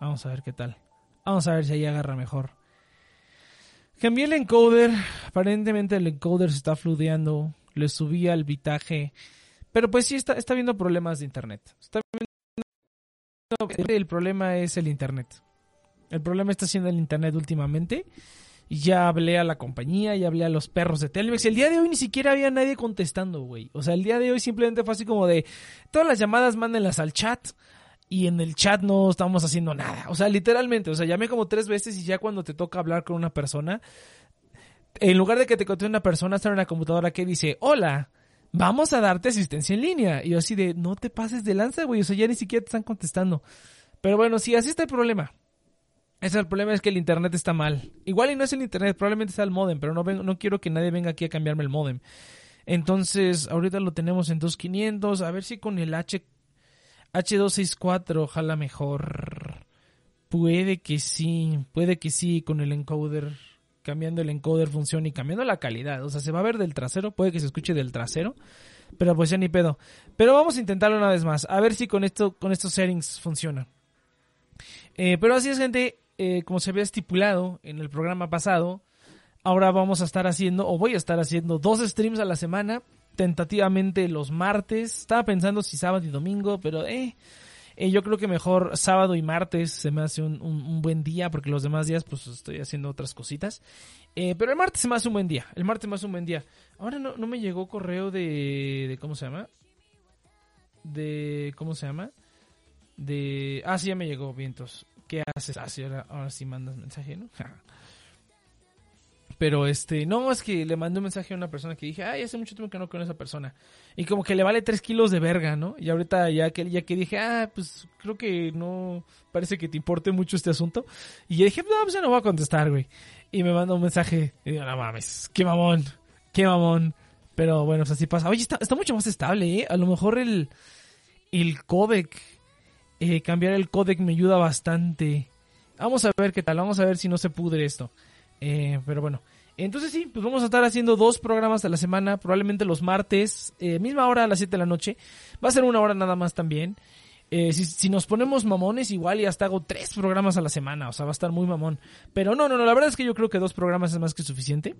Vamos a ver qué tal. Vamos a ver si ahí agarra mejor. Cambié el encoder. Aparentemente el encoder se está fludeando. Le subí al bitaje. Pero pues sí está, está viendo problemas de internet. Está viendo... El problema es el internet. El problema está siendo el internet últimamente. Ya hablé a la compañía, ya hablé a los perros de Telmex. El día de hoy ni siquiera había nadie contestando, güey. O sea, el día de hoy simplemente fue así como de... Todas las llamadas mándenlas al chat y en el chat no estamos haciendo nada. O sea, literalmente, o sea, llamé como tres veces y ya cuando te toca hablar con una persona, en lugar de que te conteste una persona, está en una computadora que dice, hola, vamos a darte asistencia en línea. Y yo así de, no te pases de lanza, güey, o sea, ya ni siquiera te están contestando. Pero bueno, sí, así está el problema. Ese es el problema es que el internet está mal. Igual y no es el internet, probablemente sea el modem, pero no, no quiero que nadie venga aquí a cambiarme el modem. Entonces, ahorita lo tenemos en 2500, a ver si con el H H264, ojalá mejor. Puede que sí, puede que sí, con el encoder, cambiando el encoder funciona y cambiando la calidad. O sea, se va a ver del trasero, puede que se escuche del trasero, pero pues ya ni pedo. Pero vamos a intentarlo una vez más, a ver si con esto, con estos settings funciona. Eh, pero así es, gente, eh, como se había estipulado en el programa pasado, ahora vamos a estar haciendo, o voy a estar haciendo dos streams a la semana tentativamente los martes. Estaba pensando si sábado y domingo, pero eh, eh, yo creo que mejor sábado y martes se me hace un, buen día porque los demás días pues estoy haciendo otras cositas. Eh, pero el martes se me hace un buen día. El martes me hace un buen día. Ahora no, no me llegó correo de, de... ¿Cómo se llama? De... ¿Cómo se llama? De... Ah, sí, ya me llegó, vientos. ¿Qué haces? Ah, sí, ahora, ahora sí mandas mensaje, ¿no? Pero este, no, es que le mandé un mensaje a una persona que dije, ay, hace mucho tiempo que no con esa persona. Y como que le vale tres kilos de verga, ¿no? Y ahorita ya que, ya que dije, ah, pues creo que no parece que te importe mucho este asunto. Y yo dije, no, pues ya no voy a contestar, güey. Y me manda un mensaje y digo, no mames, qué mamón, qué mamón. Pero bueno, pues así pasa. Oye, está, está mucho más estable, ¿eh? A lo mejor el, el codec, eh, cambiar el codec me ayuda bastante. Vamos a ver qué tal, vamos a ver si no se pudre esto. Eh, pero bueno. Entonces sí, pues vamos a estar haciendo dos programas a la semana, probablemente los martes, eh, misma hora a las 7 de la noche. Va a ser una hora nada más también. Eh, si, nos ponemos mamones, igual y hasta hago tres programas a la semana, o sea, va a estar muy mamón. Pero no, no, no, la verdad es que yo creo que dos programas es más que suficiente.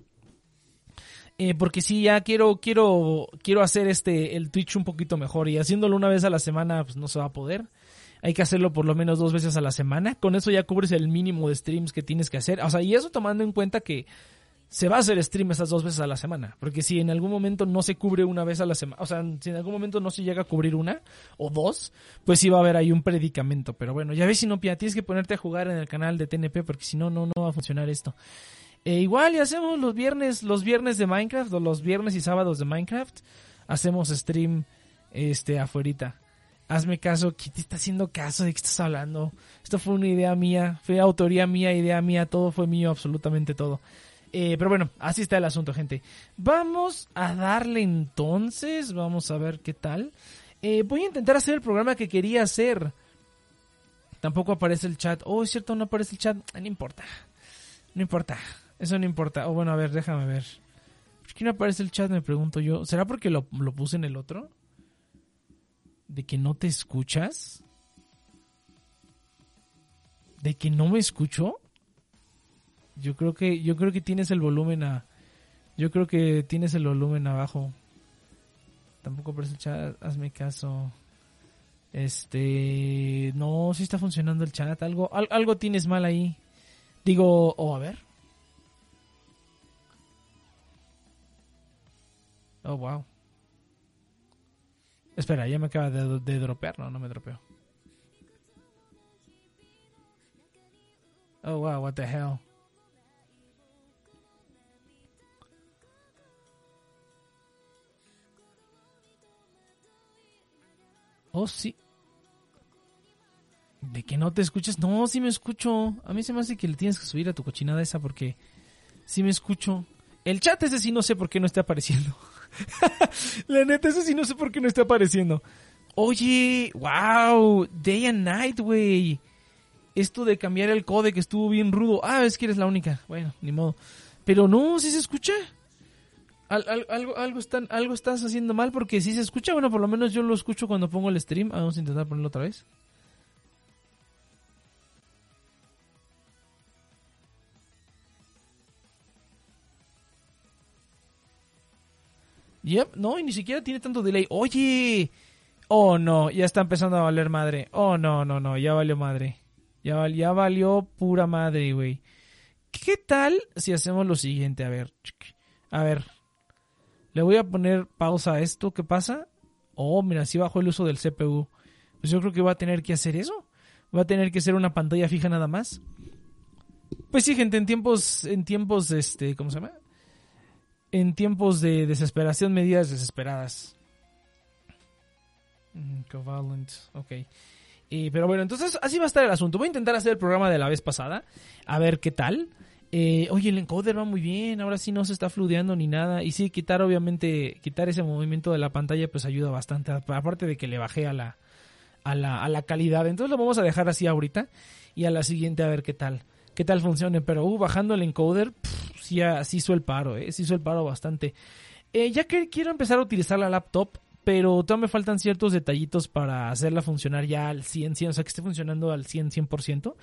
porque sí, ya quiero, quiero, quiero hacer este, el Twitch un poquito mejor y haciéndolo una vez a la semana, pues no se va a poder hay que hacerlo por lo menos dos veces a la semana. Con eso ya cubres el mínimo de streams que tienes que hacer. O sea, y eso tomando en cuenta que se va a hacer stream esas dos veces a la semana. Porque si en algún momento no se cubre una vez a la semana, o sea, si en algún momento no se llega a cubrir una o dos, pues sí va a haber ahí un predicamento. Pero bueno, ya ves, si no, tienes que ponerte a jugar en el canal de TNP porque si no, no, no va a funcionar esto. E igual y hacemos los viernes, los viernes de Minecraft o los viernes y sábados de Minecraft. Hacemos stream este afuerita hazme caso, ¿quién te está haciendo caso? ¿De qué estás hablando? Esto fue una idea mía, fue autoría mía, idea mía, todo fue mío, absolutamente todo. Eh, pero bueno, así está el asunto, gente. Vamos a darle entonces, vamos a ver qué tal. Eh, voy a intentar hacer el programa que quería hacer. Tampoco aparece el chat. Oh, es cierto, no aparece el chat. No importa. No importa. Eso no importa. Oh, bueno, a ver, déjame ver. ¿Por qué no aparece el chat? Me pregunto yo. ¿Será porque lo, lo puse en el otro? de que no te escuchas, de que no me escucho. Yo creo que yo creo que tienes el volumen a yo creo que tienes el volumen abajo. Tampoco por chat, hazme caso. Este, no, si está funcionando el chat, algo algo tienes mal ahí. Digo, o a ver. Oh, wow. Espera, ya me acaba de, de dropear. No, no me dropeó. Oh, wow, what the hell. Oh, sí. ¿De que no te escuchas? No, sí me escucho. A mí se me hace que le tienes que subir a tu cochinada esa porque sí me escucho. El chat ese sí no sé por qué no está apareciendo. la neta, ese sí no sé por qué no está apareciendo. Oye, wow, Day and Night, güey. Esto de cambiar el código estuvo bien rudo. Ah, es que eres la única. Bueno, ni modo. Pero no, si se escucha. Algo, algo, están, algo estás haciendo mal porque si se escucha, bueno, por lo menos yo lo escucho cuando pongo el stream. Ah, vamos a intentar ponerlo otra vez. Yep, no, y ni siquiera tiene tanto delay. Oye, oh no, ya está empezando a valer madre. Oh no, no, no, ya valió madre. Ya, val, ya valió pura madre, güey. ¿Qué tal si hacemos lo siguiente? A ver, a ver, le voy a poner pausa a esto. ¿Qué pasa? Oh, mira, si bajo el uso del CPU. Pues yo creo que va a tener que hacer eso. Va a tener que ser una pantalla fija nada más. Pues sí, gente, en tiempos, en tiempos, este, ¿cómo se llama? En tiempos de desesperación, medidas desesperadas. Mm, covalent, ok. pero bueno, entonces así va a estar el asunto. Voy a intentar hacer el programa de la vez pasada, a ver qué tal. Eh, oye, el encoder va muy bien, ahora sí no se está fludeando ni nada. Y sí, quitar obviamente, quitar ese movimiento de la pantalla pues ayuda bastante, aparte de que le bajé a la, a la, a la calidad. Entonces lo vamos a dejar así ahorita y a la siguiente a ver qué tal, qué tal funcione. Pero uh, bajando el encoder, sí, sí hizo el paro, eh, sí hizo el paro bastante. Eh, ya que quiero empezar a utilizar la laptop, pero todavía me faltan ciertos detallitos para hacerla funcionar ya al 100, 100 o sea que esté funcionando al 100, 100%.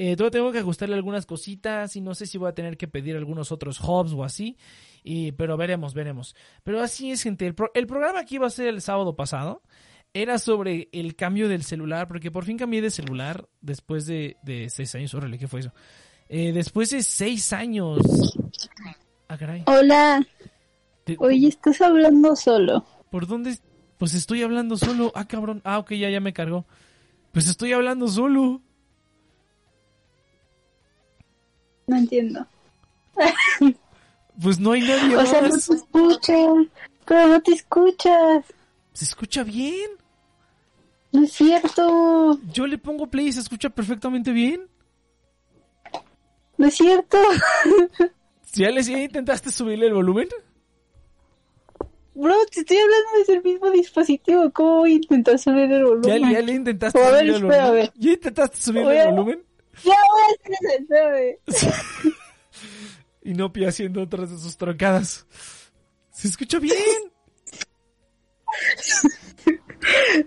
Eh, todavía tengo que ajustarle algunas cositas y no sé si voy a tener que pedir algunos otros hubs o así. Y, pero veremos, veremos. Pero así es, gente. El, el programa que iba a ser el sábado pasado era sobre el cambio del celular, porque por fin cambié de celular después de, de seis años. Órale, ¿qué fue eso? Eh, después de seis años. Ah, Hola. Oye, estás hablando solo. ¿Por dónde? Pues estoy hablando solo. Ah, cabrón. Ah, ok, ya, ya me cargó. Pues estoy hablando solo. No entiendo. Pues no hay nadie O sea, no te escuchan, pero no te escuchas. ¿Se escucha bien? No es cierto. Yo le pongo play y se escucha perfectamente bien. No es cierto. ¿Ya, le, ya intentaste subirle el volumen? Bro, te estoy hablando desde el mismo dispositivo. ¿Cómo voy a intentar subir el volumen? ¿Ya, ya le intentaste subir el volumen? ¿Ya intentaste subir el volumen? Ya voy a hacer eso, y Nopi haciendo otras de sus troncadas. ¿Se escucha bien?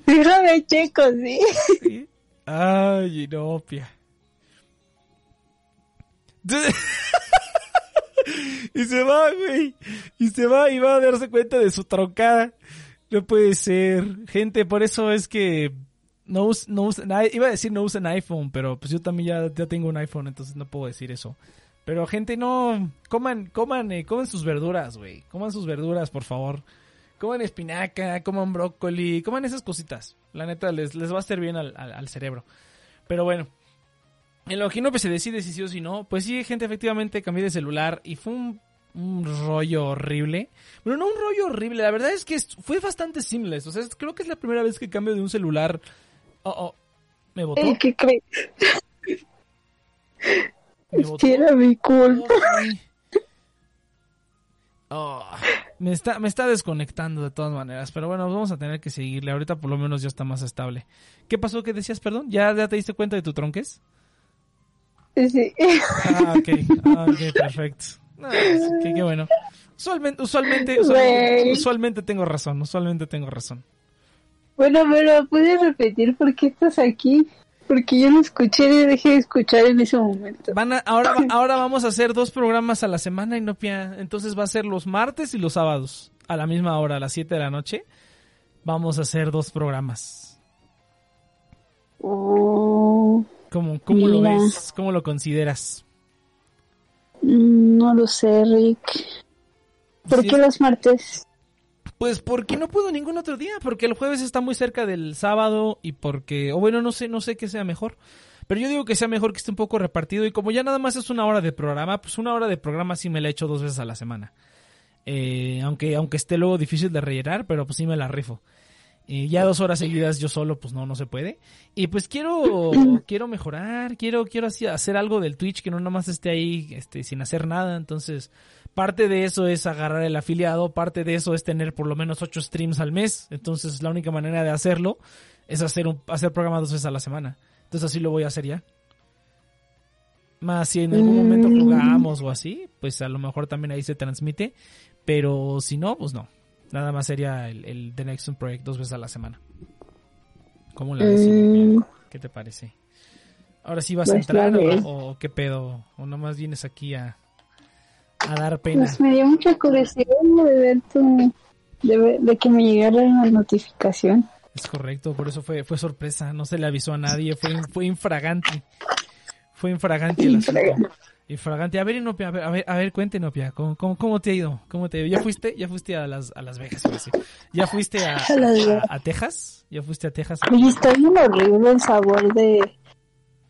Déjame checo, ¿sí? ¿Sí? Ay, Inopia. y se va, güey. Y se va y va a darse cuenta de su troncada. No puede ser. Gente, por eso es que no, no iba a decir no usen iPhone, pero pues yo también ya, ya tengo un iPhone, entonces no puedo decir eso. Pero gente, no, coman, coman, eh, coman sus verduras, güey. Coman sus verduras, por favor. Coman espinaca, coman brócoli, coman esas cositas. La neta, les, les va a hacer bien al, al, cerebro. Pero bueno, en lo que no pues, se decide si sí o si no, pues sí, gente, efectivamente cambié de celular y fue un, un rollo horrible. Bueno, no un rollo horrible, la verdad es que fue bastante simple. O sea, creo que es la primera vez que cambio de un celular Oh, oh. ¿Me votó? ¿Qué crees? ¿Me era mi culpa. Oh, me está, me está desconectando de todas maneras, pero bueno, vamos a tener que seguirle. Ahorita por lo menos ya está más estable. ¿Qué pasó? ¿Qué decías, perdón? ¿Ya, ya te diste cuenta de tu tronques? Sí. Ah, ok. Ah, ok, perfecto. qué, bueno. Usualmente, usualmente, usualmente tengo razón, usualmente tengo razón. Bueno, pero ¿puedes repetir por qué estás aquí? Porque yo no escuché y dejé de escuchar en ese momento. Van ahora, ahora vamos a hacer dos programas a la semana, y no Entonces va a ser los martes y los sábados. A la misma hora, a las 7 de la noche. Vamos a hacer dos programas. Oh, ¿Cómo, cómo lo ves? ¿Cómo lo consideras? Mm, no lo sé, Rick. ¿Por qué los martes? Pues porque no puedo ningún otro día, porque el jueves está muy cerca del sábado y porque, o bueno, no sé, no sé qué sea mejor. Pero yo digo que sea mejor que esté un poco repartido y como ya nada más es una hora de programa, pues una hora de programa sí me la echo dos veces a la semana. Eh, aunque, aunque esté luego difícil de rellenar, pero pues sí me la rifo. Y ya dos horas seguidas yo solo, pues no, no se puede. Y pues quiero, quiero mejorar, quiero, quiero así hacer algo del Twitch que no nada más esté ahí, este, sin hacer nada. Entonces, Parte de eso es agarrar el afiliado, parte de eso es tener por lo menos 8 streams al mes. Entonces la única manera de hacerlo es hacer un hacer programa dos veces a la semana. Entonces así lo voy a hacer ya. Más si en algún momento mm. jugamos o así, pues a lo mejor también ahí se transmite. Pero si no, pues no. Nada más sería el, The Next Project dos veces a la semana. ¿Cómo la ves? Mm. ¿Qué te parece? Ahora sí vas a pues entrar o, o, qué pedo? ¿O nomás vienes aquí a, a dar pena. Pues me dio mucha curiosidad de ver tu, de, de que me llegara la notificación. Es correcto, por eso fue, fue sorpresa, no se le avisó a nadie, fue, fue infragante. Fue infragante el asunto. Infragante. A ver, Inopia, a ver, a ver, a ver cuente, Inopia, ¿cómo, cómo, cómo te ha ido? ¿Cómo te ha ido? ¿Ya fuiste, ya fuiste a las, a Las Vegas? ¿Ya fuiste a, A Texas? ¿Ya fuiste a Texas? Oye, está bien horrible el sabor de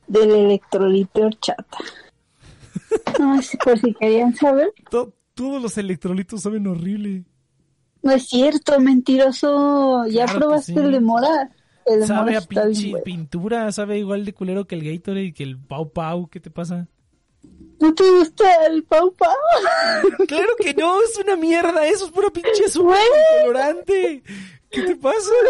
del electrolito horchata. No, si por si querían saber. To- todos los electrolitos saben horrible. No es cierto, mentiroso. ¿Ya Claro probaste sí. el de mora? El de Sabe mora a pinche bueno. pintura, sabe igual de culero que el Gatorade y que el Pau Pau, ¿qué te pasa? ¿No te gusta el pau pau? Claro que no, es una mierda, eso es puro pinche azúcar colorante. ¿Qué te pasa? No,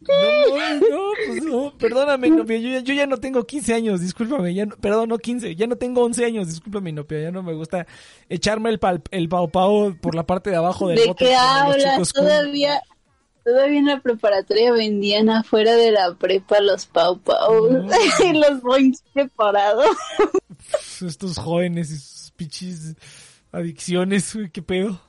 no, no, pues no, perdóname, Inopia, yo, ya- yo ya no tengo 15 años, discúlpame, ya no, perdón, no 15, ya no tengo 11 años, discúlpame, Inopia, ya no me gusta echarme el, pal, el pau pau por la parte de abajo del ¿De bote qué como los hablas? Todavía, todavía en la preparatoria vendían afuera de la prepa los pau pau No. y los boings preparados. Estos jóvenes y sus pichis adicciones, güey, qué pedo.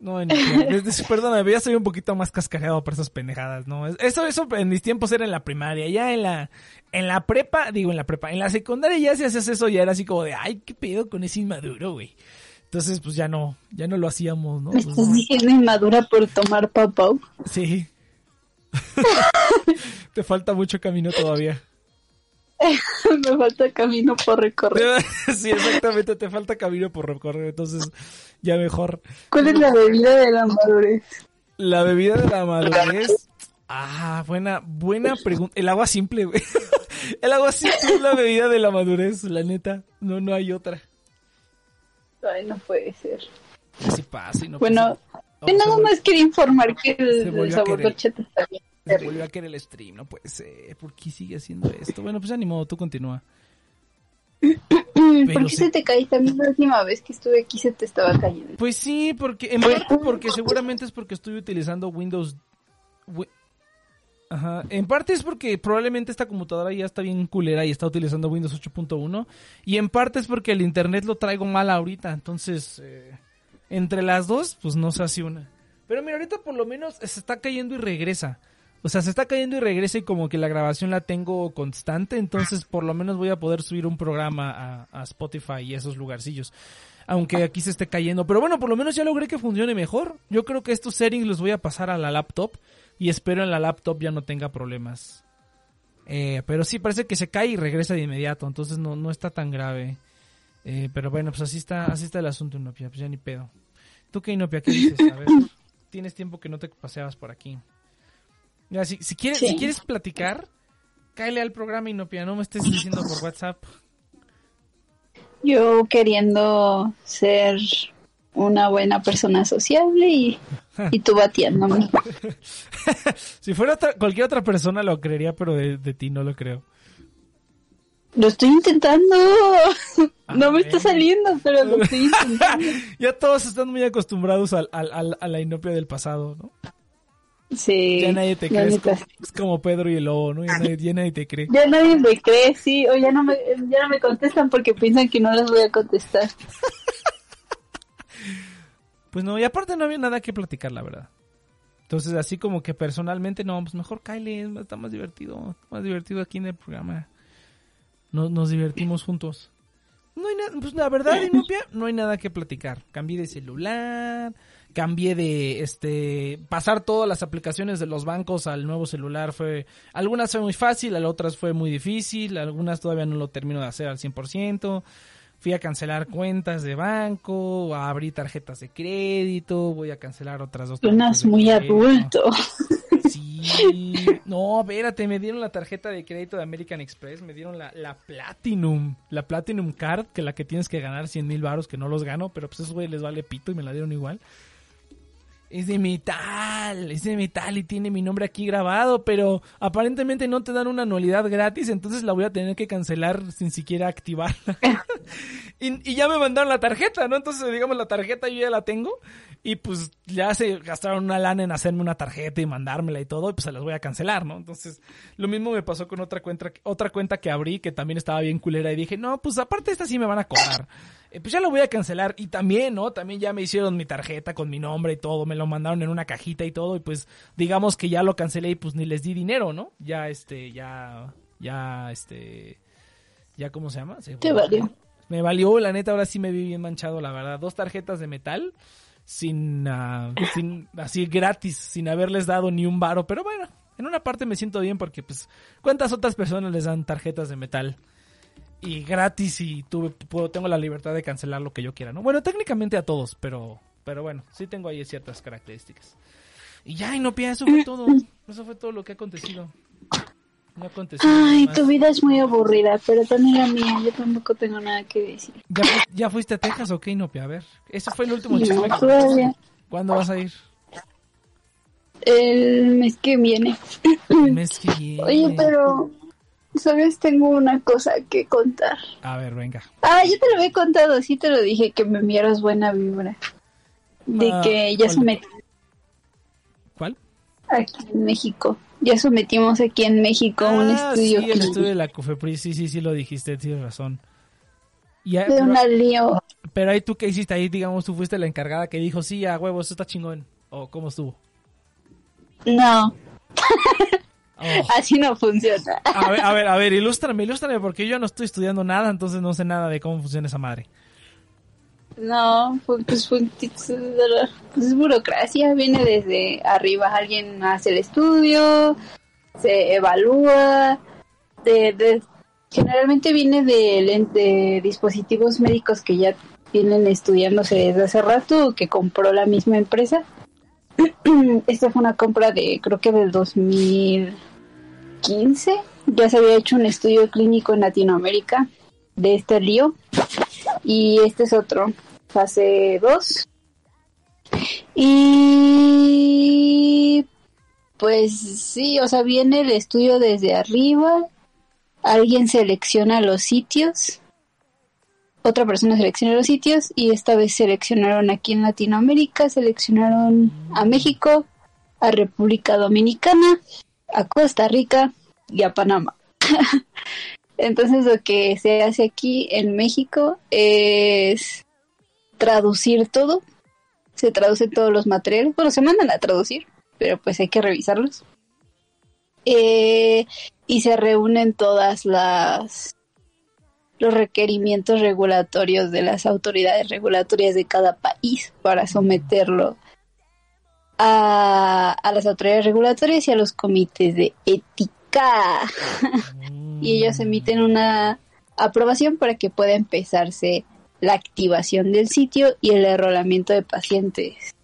No, no, desde, perdóname, ya soy un poquito más cascareado por esas pendejadas, ¿no? Eso, eso en mis tiempos era en la primaria, ya en la, en la prepa, digo en la prepa, en la secundaria ya si hacías eso ya era así como de, ay, qué pedo con ese inmaduro, güey. Entonces, pues ya no, ya no lo hacíamos, ¿no? Pues, estás no. diciendo inmadura por tomar pau pau. Sí. Te falta mucho camino todavía. Me falta camino por recorrer. Sí, exactamente, te falta camino por recorrer, entonces ya mejor. ¿Cuál es la bebida de la madurez? La bebida de la madurez. Ah, buena, buena pregunta. El agua simple, güey. El agua simple es la bebida de la madurez, la neta. No, no hay otra. Ay, no puede ser. Así pasa y no Bueno, pasa. yo nada más quería informar que el, el sabor horchata está bien. se volvió a querer el stream, no puede ser. ¿Por qué sigue haciendo esto? Bueno, pues ya ni modo, tú continúa. ¿Por qué se te cae? También la última vez que estuve aquí se te estaba cayendo. Pues sí, porque en parte porque seguramente es porque estoy utilizando Windows. Wi- Ajá, en parte es porque probablemente esta computadora ya está bien culera y está utilizando Windows 8.1 y en parte es porque el internet lo traigo mal ahorita, entonces eh, entre las dos pues no se hace una. Pero mira, ahorita por lo menos se está cayendo y regresa. O sea, se está cayendo y regresa y como que la grabación la tengo constante, entonces por lo menos voy a poder subir un programa a, a Spotify y esos lugarcillos aunque aquí se esté cayendo. Pero bueno, por lo menos ya logré que funcione mejor. Yo creo que estos settings los voy a pasar a la laptop y espero en la laptop ya no tenga problemas. Eh, pero sí, parece que se cae y regresa de inmediato, entonces no, no está tan grave. Eh, pero bueno, pues así está, así está el asunto, Inopia, pues ya ni pedo. ¿Tú qué, Inopia? ¿Qué dices? A ver, tienes tiempo que no te paseabas por aquí. Mira, si, si quieres, Sí. si quieres platicar, cáele al programa, Inopia, no me estés diciendo por WhatsApp. Yo queriendo ser una buena persona sociable y, y tú batiéndome. Si fuera otra- cualquier otra persona lo creería, pero de, de ti no lo creo. Lo estoy intentando. No me está saliendo, pero lo estoy intentando. ya todos están muy acostumbrados al, al- al- a la inopia del pasado, ¿no? Sí. Ya nadie te cree. Es como, es como Pedro y el lobo, ¿no? Ya nadie, ya nadie te cree. Ya nadie me cree, sí, o ya no me, ya no me contestan porque piensan que no les voy a contestar. Pues no, y aparte no había nada que platicar, la verdad. Entonces, así como que personalmente, no, pues mejor más- está más divertido. Más divertido aquí en el programa. Nos, nos divertimos juntos. No hay nada, pues la verdad, Inopia, no hay nada que platicar. Cambié de celular, cambié de, este, pasar todas las aplicaciones de los bancos al nuevo celular fue, algunas fue muy fácil, a otras fue muy difícil, algunas todavía no lo termino de hacer al 100%. Fui a cancelar cuentas de banco, abrí tarjetas de crédito, voy a cancelar otras dos. Suenas muy crédito. adulto. Sí. No, espérate, me dieron la tarjeta de crédito de American Express, me dieron la, la Platinum, la Platinum Card, que la que tienes que ganar 100 mil baros, que no los gano, pero pues esos güey les vale pito y me la dieron igual. Es de metal, es de metal y tiene mi nombre aquí grabado, pero aparentemente no te dan una anualidad gratis, entonces la voy a tener que cancelar sin siquiera activarla. y, y ya me mandaron la tarjeta, ¿no? Entonces, digamos, la tarjeta yo ya la tengo y pues ya se gastaron una lana en hacerme una tarjeta y mandármela y todo, y pues se las voy a cancelar, ¿no? Entonces, lo mismo me pasó con otra cuenta, otra cuenta que abrí que también estaba bien culera y dije, no, pues aparte esta sí me van a cobrar. Eh, pues ya lo voy a cancelar. Y también, ¿no? También ya me hicieron mi tarjeta con mi nombre y todo, me lo mandaron en una cajita y todo, y pues digamos que ya lo cancelé y pues ni les di dinero, ¿no? Ya, este, ya, ya, este, ya, ¿cómo se llama? Te valió. Me valió, la neta, ahora sí me vi bien manchado, la verdad. Dos tarjetas de metal sin, ah, sin así gratis, sin haberles dado ni un varo, pero bueno, en una parte me siento bien porque pues cuántas otras personas les dan tarjetas de metal y gratis y tuve, puedo, tengo la libertad de cancelar lo que yo quiera, ¿no? Bueno, técnicamente a todos, pero, pero bueno, sí tengo ahí ciertas características. Y ya, y no pienso, eso fue todo, eso fue todo lo que ha acontecido. No Ay, tu vida es muy aburrida, pero también la mía, yo tampoco tengo nada que decir. ¿Ya, ya fuiste a Texas o qué, Inopia? A ver, ese fue el último No, chisme. todavía. ¿Cuándo vas a ir? El mes que viene. El mes que viene. Oye, pero, ¿sabes? Tengo una cosa que contar. A ver, venga. Ah, yo te lo había contado, sí te lo dije, que me enviaras buena vibra. De Ah, que ya ¿cuál? ¿Cuál? aquí en México. Ya sometimos aquí en México un Ah, estudio sí, el estudio de la COFEPRIS, sí, sí, sí lo dijiste, tienes razón. Y de una lío. pero ahí tú qué hiciste, ahí digamos tú fuiste la encargada que dijo, sí, a huevo, eso está chingón. O cómo estuvo. No, Oh. así no funciona. A ver, a ver, a ver, ilústrame, ilústrame, porque yo no estoy estudiando nada, entonces no sé nada de cómo funciona esa madre. No, pues pues es burocracia, viene desde arriba, alguien hace el estudio, se evalúa, de, de- generalmente viene de, de dispositivos médicos que ya vienen estudiándose desde hace rato que compró la misma empresa. Esta fue una compra de creo que del 2015, ya se había hecho un estudio clínico en Latinoamérica de este lío y este es otro, fase 2. Y pues sí, o sea, viene el estudio desde arriba, alguien selecciona los sitios, otra persona selecciona los sitios y esta vez seleccionaron aquí en Latinoamérica, seleccionaron a México, a República Dominicana, a Costa Rica y a Panamá. Entonces lo que se hace aquí en México es traducir todo. Se traducen todos los materiales. Bueno, se mandan a traducir, pero pues hay que revisarlos. Eh, y se reúnen todas las los requerimientos regulatorios de las autoridades regulatorias de cada país para someterlo a, a las autoridades regulatorias y a los comités de ética y ellos emiten una aprobación para que pueda empezarse la activación del sitio y el enrolamiento de pacientes.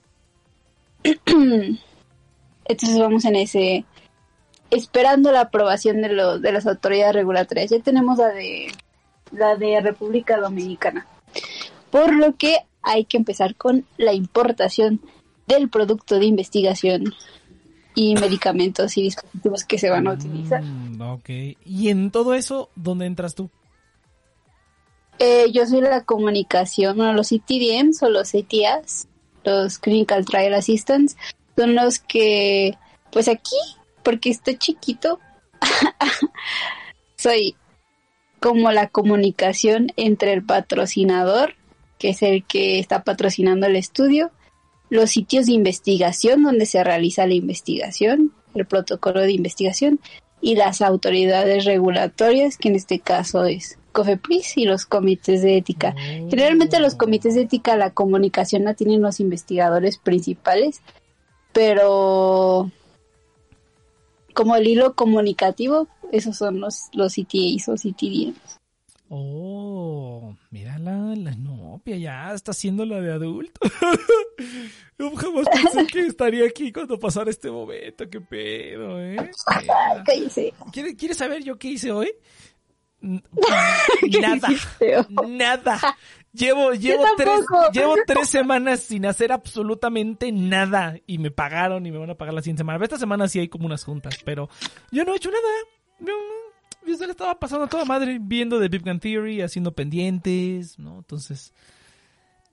Entonces vamos en ese esperando la aprobación de los de las autoridades regulatorias. Ya tenemos la de la de República Dominicana. Por lo que hay que empezar con la importación del producto de investigación y medicamentos y dispositivos que se van a utilizar. Mm, ok. Y en todo eso, ¿dónde entras tú? Eh, yo soy la comunicación, bueno, los CTDMs o los ATAs, los Clinical Trial Assistants, son los que, pues aquí, porque estoy chiquito, soy como la comunicación entre el patrocinador, que es el que está patrocinando el estudio, los sitios de investigación donde se realiza la investigación, el protocolo de investigación, y las autoridades regulatorias, que en este caso es COFEPRIS y los comités de ética. Generalmente los comités de ética la comunicación la tienen los investigadores principales, pero como el hilo comunicativo, esos son los, los CTAs o CTDMs. Oh, mira la, la novia, ya está haciendo la de adulto. Yo jamás pensé que estaría aquí cuando pasara este momento, qué pedo, ¿eh? Cállese. ¿Quiere- ¿Quieres saber yo qué hice hoy? ¿Qué Nada, nada. Llevo, llevo, tres, llevo tres semanas sin hacer absolutamente nada y me pagaron y me van a pagar la siguiente semana. Esta semana sí hay como unas juntas, pero yo no he hecho nada. No, no. Yo se le estaba pasando a toda madre viendo The Big Bang Theory, haciendo pendientes, ¿no? Entonces,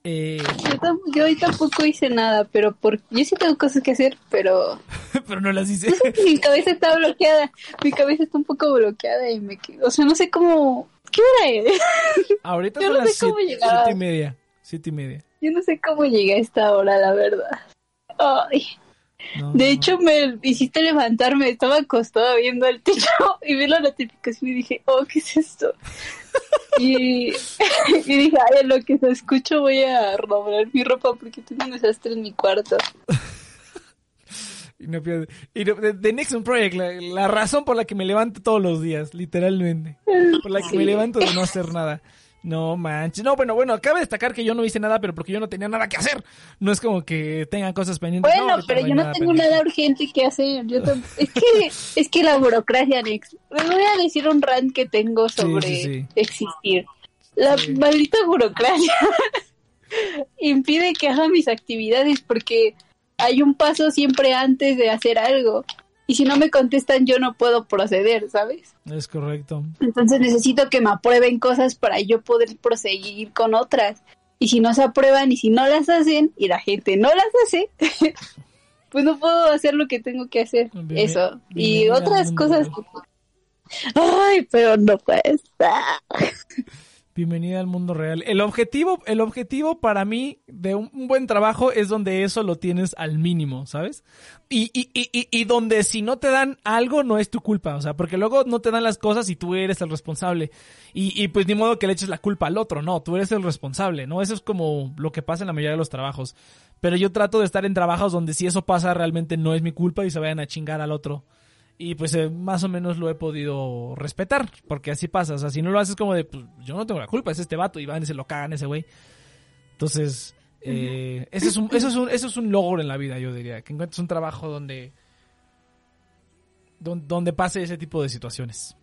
eh, Yo, tam- yo hoy tampoco hice nada, pero por, yo sí tengo cosas que hacer, pero pero no las hice. mi cabeza está bloqueada. Mi cabeza está un poco bloqueada y me quedo, o sea, no sé cómo ¿qué hora es? Ahorita Yo son no sé las cómo siete, llegaba. siete y media. Siete y media. Yo no sé cómo llegué a esta hora, la verdad. Ay. No, De hecho, me hiciste levantarme, estaba acostada viendo el techo y vi la notificación y dije, oh, ¿qué es esto? y, y dije, ay, lo que se escucho voy a doblar mi ropa porque tengo un desastre en mi cuarto. Y no pierde. Y no- The, The Nixon Project, la, la razón por la que me levanto todos los días, literalmente. Por la que Sí. me levanto de no hacer nada. No manches. No, bueno, bueno, cabe destacar que yo no hice nada, pero porque yo no tenía nada que hacer. No es como que tengan cosas pendientes. Bueno, ahorita pero yo no tengo pendiente. nada urgente que hacer. Yo es que es que la burocracia, Nex. Les voy a decir un rant que tengo sobre sí, sí. existir. La maldita burocracia impide que haga mis actividades porque hay un paso siempre antes de hacer algo. Y si no me contestan, yo no puedo proceder, ¿sabes? Es correcto. Entonces necesito que me aprueben cosas para yo poder proseguir con otras. Y si no se aprueban y si no las hacen y la gente no las hace, pues no puedo hacer lo que tengo que hacer. Bien- Eso. Y otras cosas. Ay, pero no puede estar. Bienvenida al mundo real. El objetivo, el objetivo para mí de un, buen trabajo es donde eso lo tienes al mínimo, ¿sabes? Y, y, y, y, y donde si no te dan algo no es tu culpa, o sea, porque luego no te dan las cosas y tú eres el responsable. Y, y pues ni modo que le eches la culpa al otro, no, tú eres el responsable, ¿no? Eso es como lo que pasa en la mayoría de los trabajos. Pero yo trato de estar en trabajos donde si eso pasa realmente no es mi culpa y se vayan a chingar al otro. Y pues eh, más o menos lo he podido respetar, porque así pasa. O sea, si no lo haces como de, pues yo no tengo la culpa, es este vato, y van y se lo cagan ese güey. Entonces, eh, ese es un, eso, es un, eso es un logro en la vida, yo diría. Que encuentres un trabajo donde, don- donde, pase ese tipo de situaciones.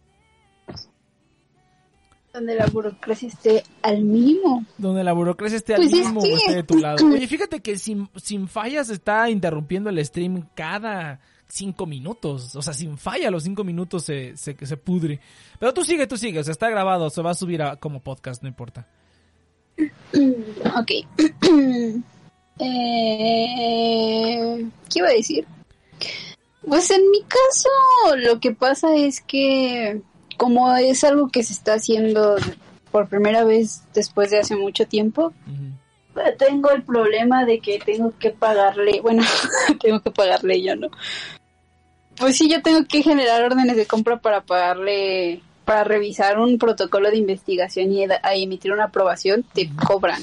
Donde la burocracia esté al mínimo. Donde la burocracia esté al Pues es mismo o que- esté de tu lado. Oye, fíjate que sin, sin fallas está interrumpiendo el stream cada cinco minutos. O sea, sin falla los cinco minutos se, se, se pudre. Pero tú sigue, tú sigue. O sea, está grabado. Se va a subir a- como podcast, no importa. Ok. eh, ¿Qué iba a decir? Pues en mi caso lo que pasa es que como es algo que se está haciendo por primera vez después de hace mucho tiempo, tengo el problema de que tengo que pagarle, bueno, tengo que pagarle yo, ¿no? Pues sí, yo tengo que generar órdenes de compra para pagarle, para revisar un protocolo de investigación y a emitir una aprobación, te cobran.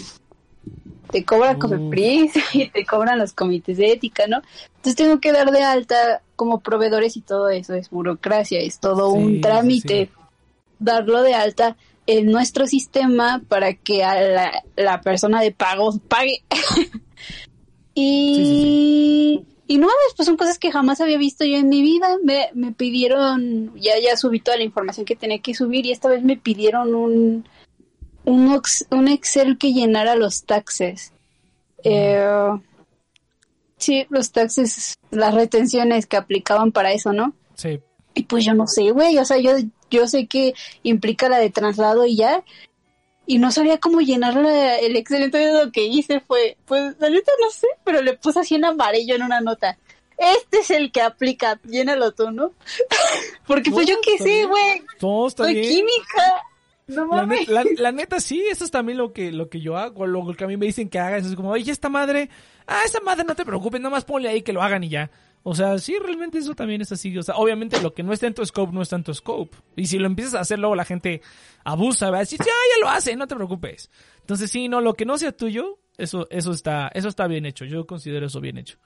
Te cobra Uf. Cofepris y te cobran los comités de ética, ¿no? Entonces tengo que dar de alta como proveedores y todo eso es burocracia, es todo Sí, un trámite sí. darlo de alta en nuestro sistema para que a la, la persona de pagos pague. y, y no, pues son cosas que jamás había visto yo en mi vida. Me, me pidieron, ya, ya subí toda la información que tenía que subir y esta vez me pidieron un, un, ox- un Excel que llenara los taxes. Eh, sí, los taxes, las retenciones que aplicaban para eso, ¿no? Sí. Y pues yo no sé, güey, o sea, yo, yo sé que implica la de traslado y ya. Y no sabía cómo llenar la- el Excel, entonces lo que hice fue, pues la neta no sé, pero le puse así en amarillo en una nota. Este es el que aplica, llénalo tú, ¿no? Porque pues yo qué sé, güey, soy bien. química. No La, mames. la- la neta sí, eso es también lo que, lo que yo hago, lo que a mí me dicen que haga, eso es como, oye, esta madre, ah, esa madre no te preocupes, nada más ponle ahí que lo hagan y ya. O sea, sí, realmente eso también es así. O sea, obviamente lo que no está en tu scope no está en tu scope. Y si lo empiezas a hacer, luego la gente abusa, va a decir, ya, ya lo hace, no te preocupes. Entonces sí, no, lo que no sea tuyo, eso, eso está, eso está bien hecho. Yo considero eso bien hecho.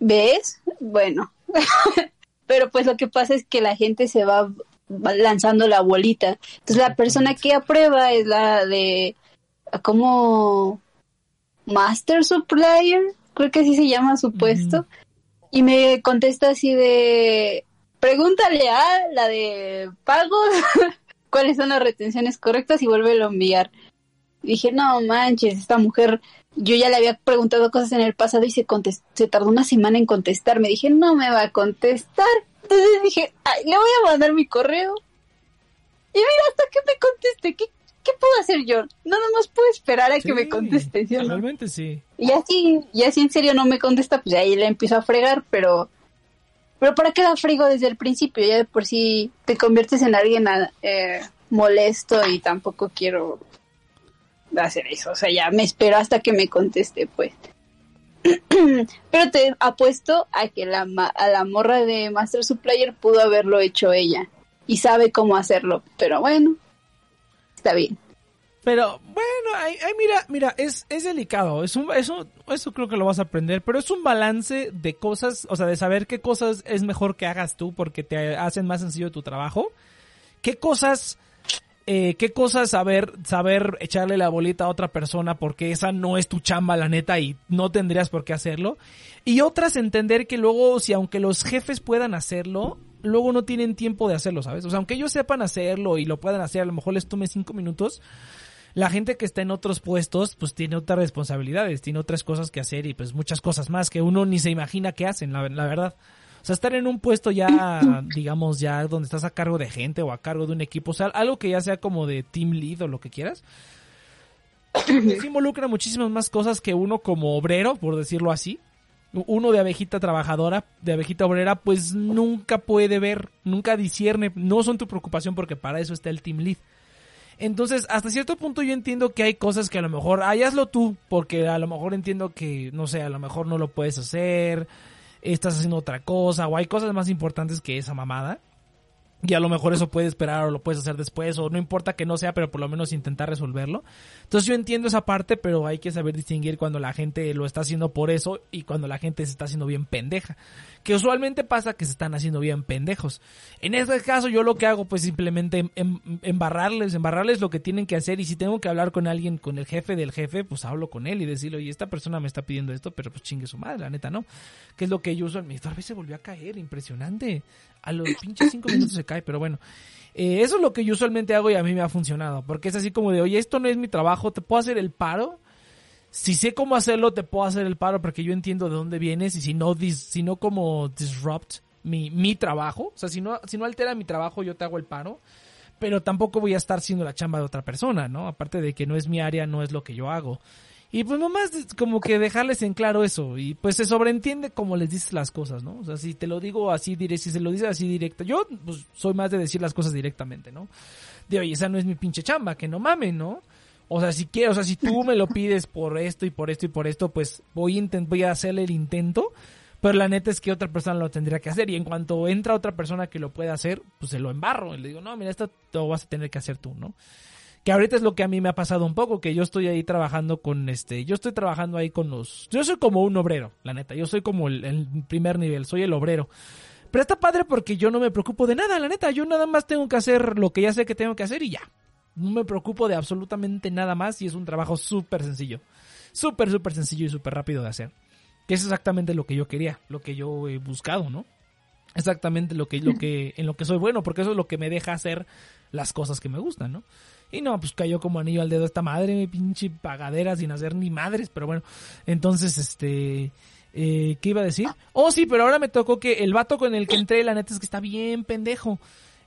¿Ves? Bueno. Pero pues lo que pasa es que la gente se va lanzando la bolita. Entonces la persona que aprueba es la de como Master Supplier, creo que así se llama su puesto. Y me contesta así de pregúntale a la de pagos cuáles son las retenciones correctas y vuelve a enviar. Dije, no manches, esta mujer, yo ya le había preguntado cosas en el pasado y se, se tardó una semana en contestarme. Dije, no me va a contestar. Entonces dije, ay, le voy a mandar mi correo. Y mira, hasta que me conteste, ¿qué, qué puedo hacer yo? Nada más puedo esperar a que me conteste, ¿sí? Realmente sí. Y así, y así en serio no me contesta, pues ahí le empiezo a fregar, pero... Pero ¿para qué la frigo desde el principio? Ya de por sí te conviertes en alguien a- eh, molesto y tampoco quiero hacer eso. O sea, ya me espero hasta que me conteste, pues. Pero te apuesto a que la, a la morra de Master Supplier pudo haberlo hecho ella. Y sabe cómo hacerlo. Pero bueno, está bien. Pero bueno, ay, mira, mira, es, es delicado. Es un, eso, eso creo que lo vas a aprender. Pero es un balance de cosas, o sea, de saber qué cosas es mejor que hagas tú porque te hacen más sencillo tu trabajo. ¿Qué cosas eh, qué cosas saber, saber echarle la bolita a otra persona porque esa no es tu chamba, la neta, y no tendrías por qué hacerlo. Y otras entender que luego, si aunque los jefes puedan hacerlo, luego no tienen tiempo de hacerlo, ¿sabes? O sea, aunque ellos sepan hacerlo y lo puedan hacer, a lo mejor les tome cinco minutos, la gente que está en otros puestos, pues tiene otras responsabilidades, tiene otras cosas que hacer y pues muchas cosas más que uno ni se imagina que hacen, la, la verdad. O sea, estar en un puesto ya, digamos, ya donde estás a cargo de gente o a cargo de un equipo, o sea, algo que ya sea como de team lead o lo que quieras, se involucra muchísimas más cosas que uno como obrero, por decirlo así. Uno de abejita trabajadora, de abejita obrera, pues nunca puede ver, nunca discierne, no son tu preocupación porque para eso está el team lead. Entonces, hasta cierto punto yo entiendo que hay cosas que a lo mejor, ay, hazlo tú, porque a lo mejor entiendo que, no sé, a lo mejor no lo puedes hacer, estás haciendo otra cosa o hay cosas más importantes que esa mamada. Y a lo mejor eso puede esperar o lo puedes hacer después o no importa que no sea, pero por lo menos intentar resolverlo. Entonces yo entiendo esa parte, pero hay que saber distinguir cuando la gente lo está haciendo por eso y cuando la gente se está haciendo bien pendeja. Que usualmente pasa que se están haciendo bien pendejos. En este caso yo lo que hago pues simplemente em, em, embarrarles, embarrarles lo que tienen que hacer y si tengo que hablar con alguien, con el jefe del jefe, pues hablo con él y decirle, oye, esta persona me está pidiendo esto, pero pues chingue su madre, la neta no. Que es lo que yo usualmente... A veces se volvió a caer, impresionante. A los pinches cinco minutos se cae, pero bueno. Eh, eso es lo que yo usualmente hago y a mí me ha funcionado. Porque es así como de, oye, esto no es mi trabajo, ¿te puedo hacer el paro? Si sé cómo hacerlo, te puedo hacer el paro porque yo entiendo de dónde vienes y si no, si no como disrupt mi, mi trabajo. O sea, si no, si no altera mi trabajo, yo te hago el paro. Pero tampoco voy a estar siendo la chamba de otra persona, ¿no? Aparte de que no es mi área, no es lo que yo hago. Y pues nomás como que dejarles en claro eso. Y pues se sobreentiende como les dices las cosas, ¿no? O sea, si te lo digo así directo, si se lo dices así directo. Yo pues soy más de decir las cosas directamente, ¿no? De oye, esa no es mi pinche chamba, que no mamen, ¿no? O sea, si quieres, o sea, si tú me lo pides por esto y por esto y por esto, pues voy a, voy a hacerle el intento. Pero la neta es que otra persona lo tendría que hacer. Y en cuanto entra otra persona que lo pueda hacer, pues se lo embarro. Y le digo, no, mira, esto lo vas a tener que hacer tú, ¿no? Que ahorita es lo que a mí me ha pasado un poco, que yo estoy ahí trabajando con este, yo estoy trabajando ahí con los, yo soy como un obrero, la neta, yo soy como el, primer nivel, soy el obrero. Pero está padre porque yo no me preocupo de nada, la neta, yo nada más tengo que hacer lo que ya sé que tengo que hacer y ya. No me preocupo de absolutamente nada más y es un trabajo súper sencillo. Súper, súper sencillo y súper rápido de hacer. Que es exactamente lo que yo quería, lo que yo he buscado, ¿no? Exactamente lo que, lo que, en lo que soy bueno, porque eso es lo que me deja hacer las cosas que me gustan, ¿no? Y no, pues cayó como anillo al dedo esta madre, pinche pagadera sin hacer ni madres, pero bueno. Entonces, este... Eh, ¿Qué iba a decir? Oh, sí, pero ahora me tocó que el vato con el que entré, la neta es que está bien pendejo.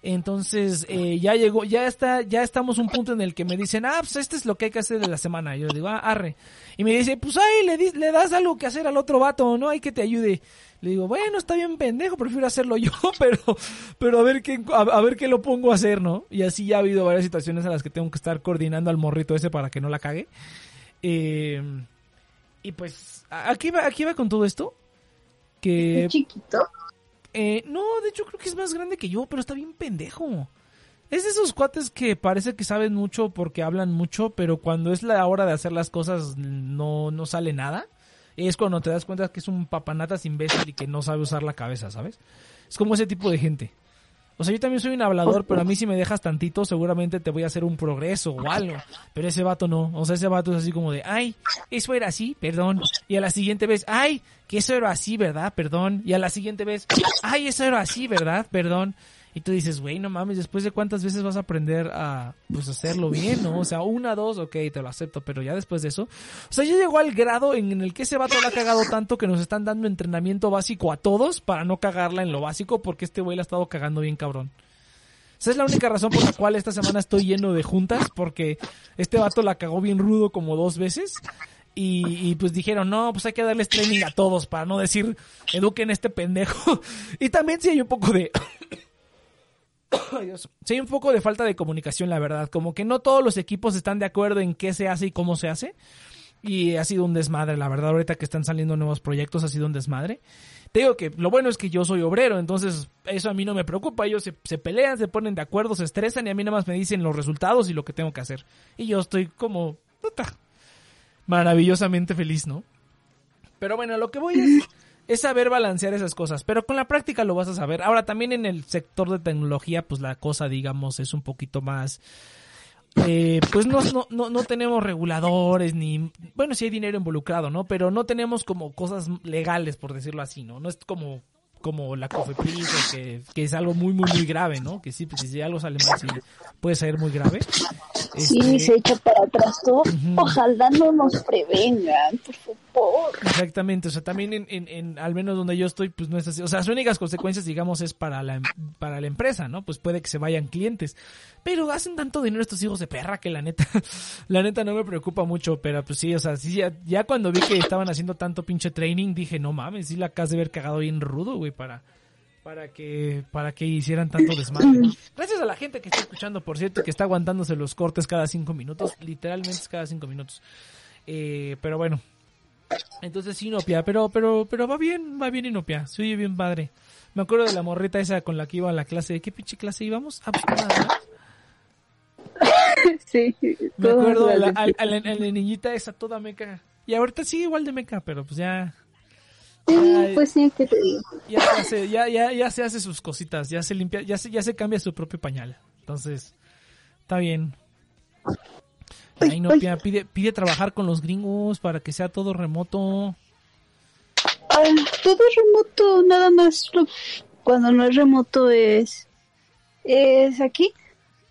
Entonces, eh, ya llegó, ya está, ya estamos un punto en el que me dicen, ah, pues este es lo que hay que hacer de la semana. Yo digo, ah, arre. Y me dice, pues ahí le, le das algo que hacer al otro vato, ¿no? Hay que te ayude. Le digo, bueno, está bien pendejo, prefiero hacerlo yo, pero, pero a ver qué, a, ver qué lo pongo a hacer, ¿no? Y así ya ha habido varias situaciones en las que tengo que estar coordinando al morrito ese para que no la cague. Eh, y pues, aquí va, aquí va con todo esto. Que. chiquito? Eh, no, de hecho creo que es más grande que yo, pero está bien pendejo. Es de esos cuates que parece que saben mucho porque hablan mucho, pero cuando es la hora de hacer las cosas no, no sale nada es cuando te das cuenta que es un papanatas imbécil y que no sabe usar la cabeza, ¿sabes? Es como ese tipo de gente. O sea, yo también soy un hablador, pero a mí si me dejas tantito, seguramente te voy a hacer un progreso o algo. Pero ese vato no. O sea, ese vato es así como de, ay, eso era así, perdón. Y a la siguiente vez, ay, que eso era así, ¿verdad? Perdón. Y a la siguiente vez, ay, eso era así, ¿verdad? Perdón. Y tú dices, güey, no mames, después de cuántas veces vas a aprender a, pues, hacerlo bien, ¿no? O sea, una, dos, ok, te lo acepto, pero ya después de eso. O sea, ya llegó al grado en el que ese vato le ha cagado tanto que nos están dando entrenamiento básico a todos para no cagarla en lo básico porque este güey la ha estado cagando bien cabrón. Esa es la única razón por la cual esta semana estoy lleno de juntas, porque este vato la cagó bien rudo como dos veces. Y, y, pues dijeron, no, pues hay que darles training a todos para no decir, eduquen a este pendejo. y también sí hay un poco de, Sí, hay un poco de falta de comunicación, la verdad. Como que no todos los equipos están de acuerdo en qué se hace y cómo se hace. Y ha sido un desmadre, la verdad. Ahorita que están saliendo nuevos proyectos, ha sido un desmadre. Te digo que lo bueno es que yo soy obrero, entonces eso a mí no me preocupa. Ellos se, pelean, se ponen de acuerdo, se estresan y a mí nada más me dicen los resultados y lo que tengo que hacer. Y yo estoy como maravillosamente feliz, ¿no? Pero bueno, lo que voy es, es saber balancear esas cosas, pero con la práctica lo vas a saber. Ahora, también en el sector de tecnología, pues la cosa, digamos, es un poquito más... Eh, pues no, no, no, no tenemos reguladores ni... Bueno, sí hay dinero involucrado, ¿no? Pero no tenemos como cosas legales, por decirlo así, ¿no? No es como como la COFEPRIS, que, que es algo muy, muy, muy grave, ¿no? Que sí, pues, si algo sale mal, sí puede ser muy grave. Sí, este... se echa para atrás todo. Ojalá no nos prevengan, por favor. Exactamente, o sea, también en, en, en, al menos donde yo estoy, pues no es así. O sea, las únicas consecuencias, digamos, es para la, para la empresa, ¿no? Pues puede que se vayan clientes. Pero hacen tanto dinero estos hijos de perra que la neta, la neta no me preocupa mucho, pero pues sí, o sea, sí, ya, cuando vi que estaban haciendo tanto pinche training, dije, no mames, sí la acabas de ver cagado bien rudo, güey, para, para que, para que hicieran tanto desmadre. Gracias a la gente que está escuchando, por cierto, que está aguantándose los cortes cada cinco minutos, literalmente cada cinco minutos. Eh, pero bueno, entonces sí, Inopia, pero, pero, pero va bien, va bien Inopia, se oye bien padre. Me acuerdo de la morrita esa con la que iba a la clase, ¿de qué pinche clase íbamos? Ah, pues. Sí, me acuerdo a la, a, a, la, a la niñita esa toda meca. Y ahorita sigue igual de meca, pero pues ya, Sí, pues sí, que te digo. Ya hace, ya, ya, ya se hace sus cositas, ya se limpia, ya se, ya se cambia su propio pañal. Entonces, está bien. Ahí no pide, pide trabajar con los gringos para que sea todo remoto. Ay, todo remoto, nada más cuando no es remoto es es aquí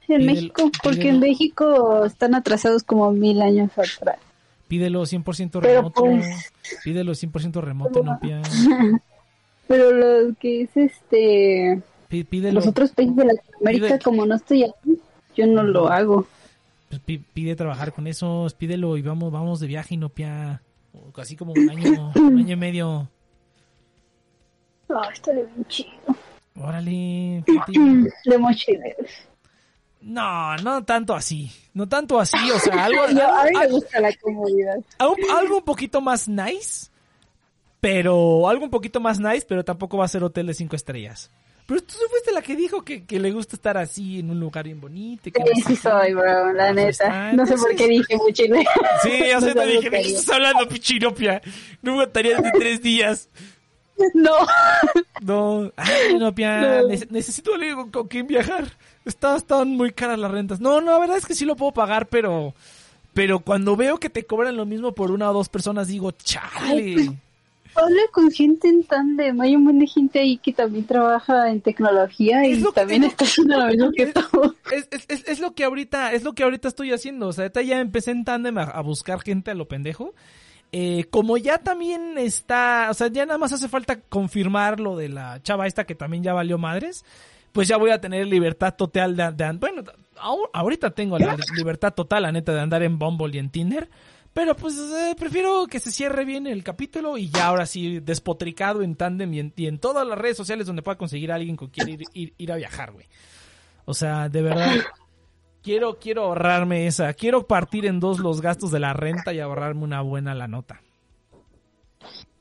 en pídelo, México, porque pídelo. en México están atrasados como mil años atrás. Pídelo 100% remoto. Pues, pídelo 100% remoto, no. Pero lo que es este. Pídelo. Los otros países de Latinoamérica, pide, como no estoy aquí, yo no lo hago. Pues pide trabajar con esos, pídelo y vamos, vamos de viaje y no pía. Así como un año, un año y medio. Ah, está bien chido. Órale. De mochileros. No, no tanto así. No tanto así, o sea, algo. no, a mí me gusta la comodidad. Algo, algo, un poquito más nice, pero. Algo un poquito más nice, pero tampoco va a ser hotel de cinco estrellas. Pero tú fuiste la que dijo que, que le gusta estar así en un lugar bien bonito. Que sí, sí soy, bro, la neta. No sé por qué dije mochilero. Sí, ya sé, te dije, ¿qué estás hablando, pichiropia? No me aguantaría de tres días. No. No, ay, no, pia, no. necesito algo con quien viajar. Está, están muy caras las rentas. No, no, la verdad es que sí lo puedo pagar, pero pero cuando veo que te cobran lo mismo por una o dos personas, digo, chale. Habla con gente en tándem. Hay un montón de gente ahí que también trabaja en tecnología y también está haciendo lo mismo que tú. Es, es, es, es, lo que ahorita, es lo que ahorita estoy haciendo. O sea, ya empecé en tándem a, a buscar gente a lo pendejo. Eh, como ya también está, o sea, ya nada más hace falta confirmar lo de la chava esta que también ya valió madres, pues ya voy a tener libertad total de, de bueno, ahorita tengo la libertad total, la neta, de andar en Bumble y en Tinder, pero pues eh, prefiero que se cierre bien el capítulo y ya ahora sí despotricado en Tandem y en, todas las redes sociales donde pueda conseguir a alguien que quiere ir, a viajar, güey. O sea, de verdad quiero, quiero ahorrarme esa. Quiero partir en dos los gastos de la renta y ahorrarme una buena la nota.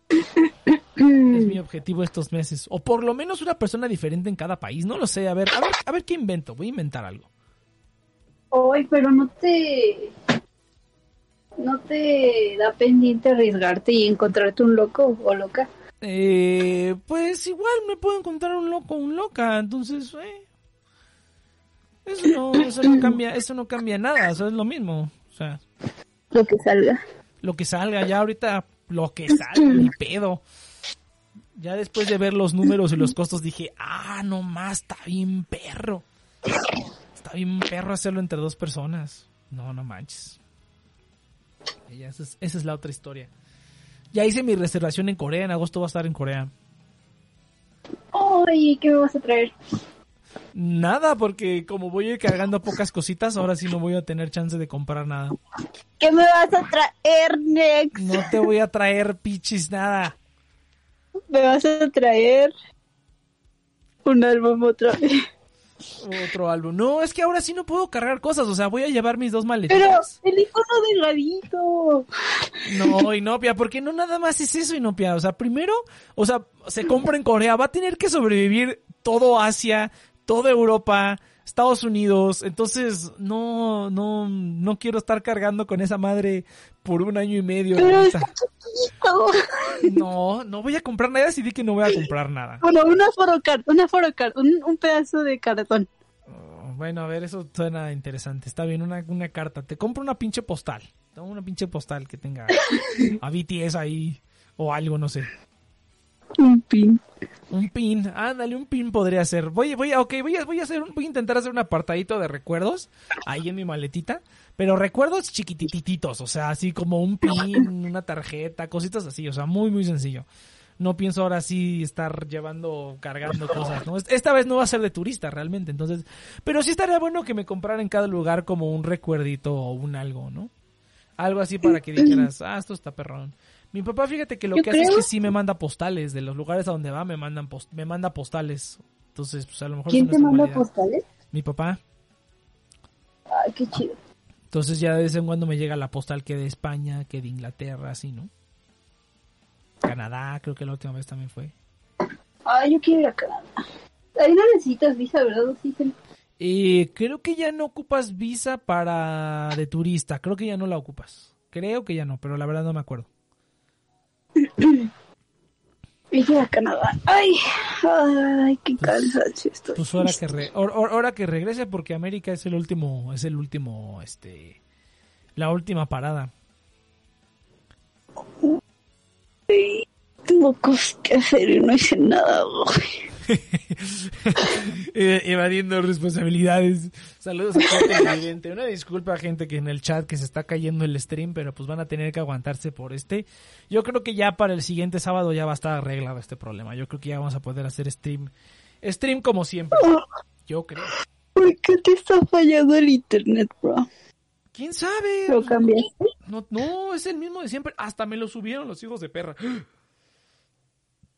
es mi objetivo estos meses. O por lo menos una persona diferente en cada país. No lo sé. A ver, a ver, a ver qué invento. Voy a inventar algo. Ay, pero no te. ¿No te da pendiente arriesgarte y encontrarte un loco o loca? Eh, pues igual me puedo encontrar un loco o un loca. Entonces, eh, eso no, eso no cambia, eso no cambia nada, eso es lo mismo. O sea, lo que salga. Lo que salga, ya ahorita lo que salga, ni pedo. Ya después de ver los números y los costos dije, ah, no más, está bien perro. Está bien perro hacerlo entre dos personas. No, no manches. Esa, es, esa es la otra historia. Ya hice mi reservación en Corea, en agosto va a estar en Corea. Ay, ¿qué me vas a traer? Nada, porque como voy a ir cargando pocas cositas, ahora sí no voy a tener chance de comprar nada. ¿Qué me vas a traer, Nex? No te voy a traer pichis nada. Me vas a traer un álbum otra vez. Otro álbum. No, es que ahora sí no puedo cargar cosas. O sea, voy a llevar mis dos Pero maletitas. el icono delgadito. No, Inopia, porque no nada más es eso, Inopia. O sea, primero, o sea, se compra en Corea, va a tener que sobrevivir todo Asia, toda Europa, Estados Unidos. Entonces, no, no, no quiero estar cargando con esa madre por un año y medio. Pero está. No, no voy a comprar nada. Decidí que no voy a comprar nada. Bueno, una forocard, una forocard, un, un pedazo de cartón. Oh, Bueno, a ver, eso suena interesante. Está bien, una, una carta. Te compro una pinche postal. Una pinche postal que tenga a BTS ahí o algo, no sé. Un pin. Un pin, ándale, un pin podría ser. Voy, voy, ok, voy a, voy a hacer, voy a intentar hacer un apartadito de recuerdos ahí en mi maletita, pero recuerdos chiquitititos, o sea, así como un pin, una tarjeta, cositas así, o sea, muy, muy sencillo. No pienso ahora sí estar llevando, cargando cosas, ¿no? Es- Esta vez no va a ser de turista realmente, entonces, pero sí estaría bueno que me comprara en cada lugar como un recuerdito o un algo, ¿no? Algo así para que dijeras, ah, esto está perrón. Mi papá, fíjate que lo Yo que hace es que sí me manda postales de los lugares a donde va, me mandan post- me manda postales. Entonces, pues a lo mejor ¿Quién te manda postales? Mi papá. Ay, qué chido. Entonces ya de vez en cuando me llega la postal que de España, que de Inglaterra, así, ¿no? Canadá, creo que la última vez también fue. Ay, yo quiero ir a Canadá. Ahí no necesitas visa, ¿verdad? Sí, sí. Eh, creo que ya no ocupas visa para de turista, creo que ya no la ocupas. Creo que ya no, pero la verdad no me acuerdo. Ir a Canadá. Ay, ay, qué cansancio estoy. Pues hora que re- hor- hor- hora que regrese porque América es el último, es el último, este, la última parada. Sí, Tengo cosas que hacer y no hice nada hoy. Eh, evadiendo responsabilidades. Saludos a todo televidente. Una disculpa, gente, que en el chat que se está cayendo el stream, pero pues van a tener que aguantarse por este. Yo creo que ya para el siguiente sábado ya va a estar arreglado este problema. Yo creo que ya vamos a poder hacer stream. Stream como siempre. Yo creo. ¿Por qué te está fallando el internet, bro? ¿Quién sabe? ¿Lo cambiaste? No, no, es el mismo de siempre. Hasta me lo subieron los hijos de perra.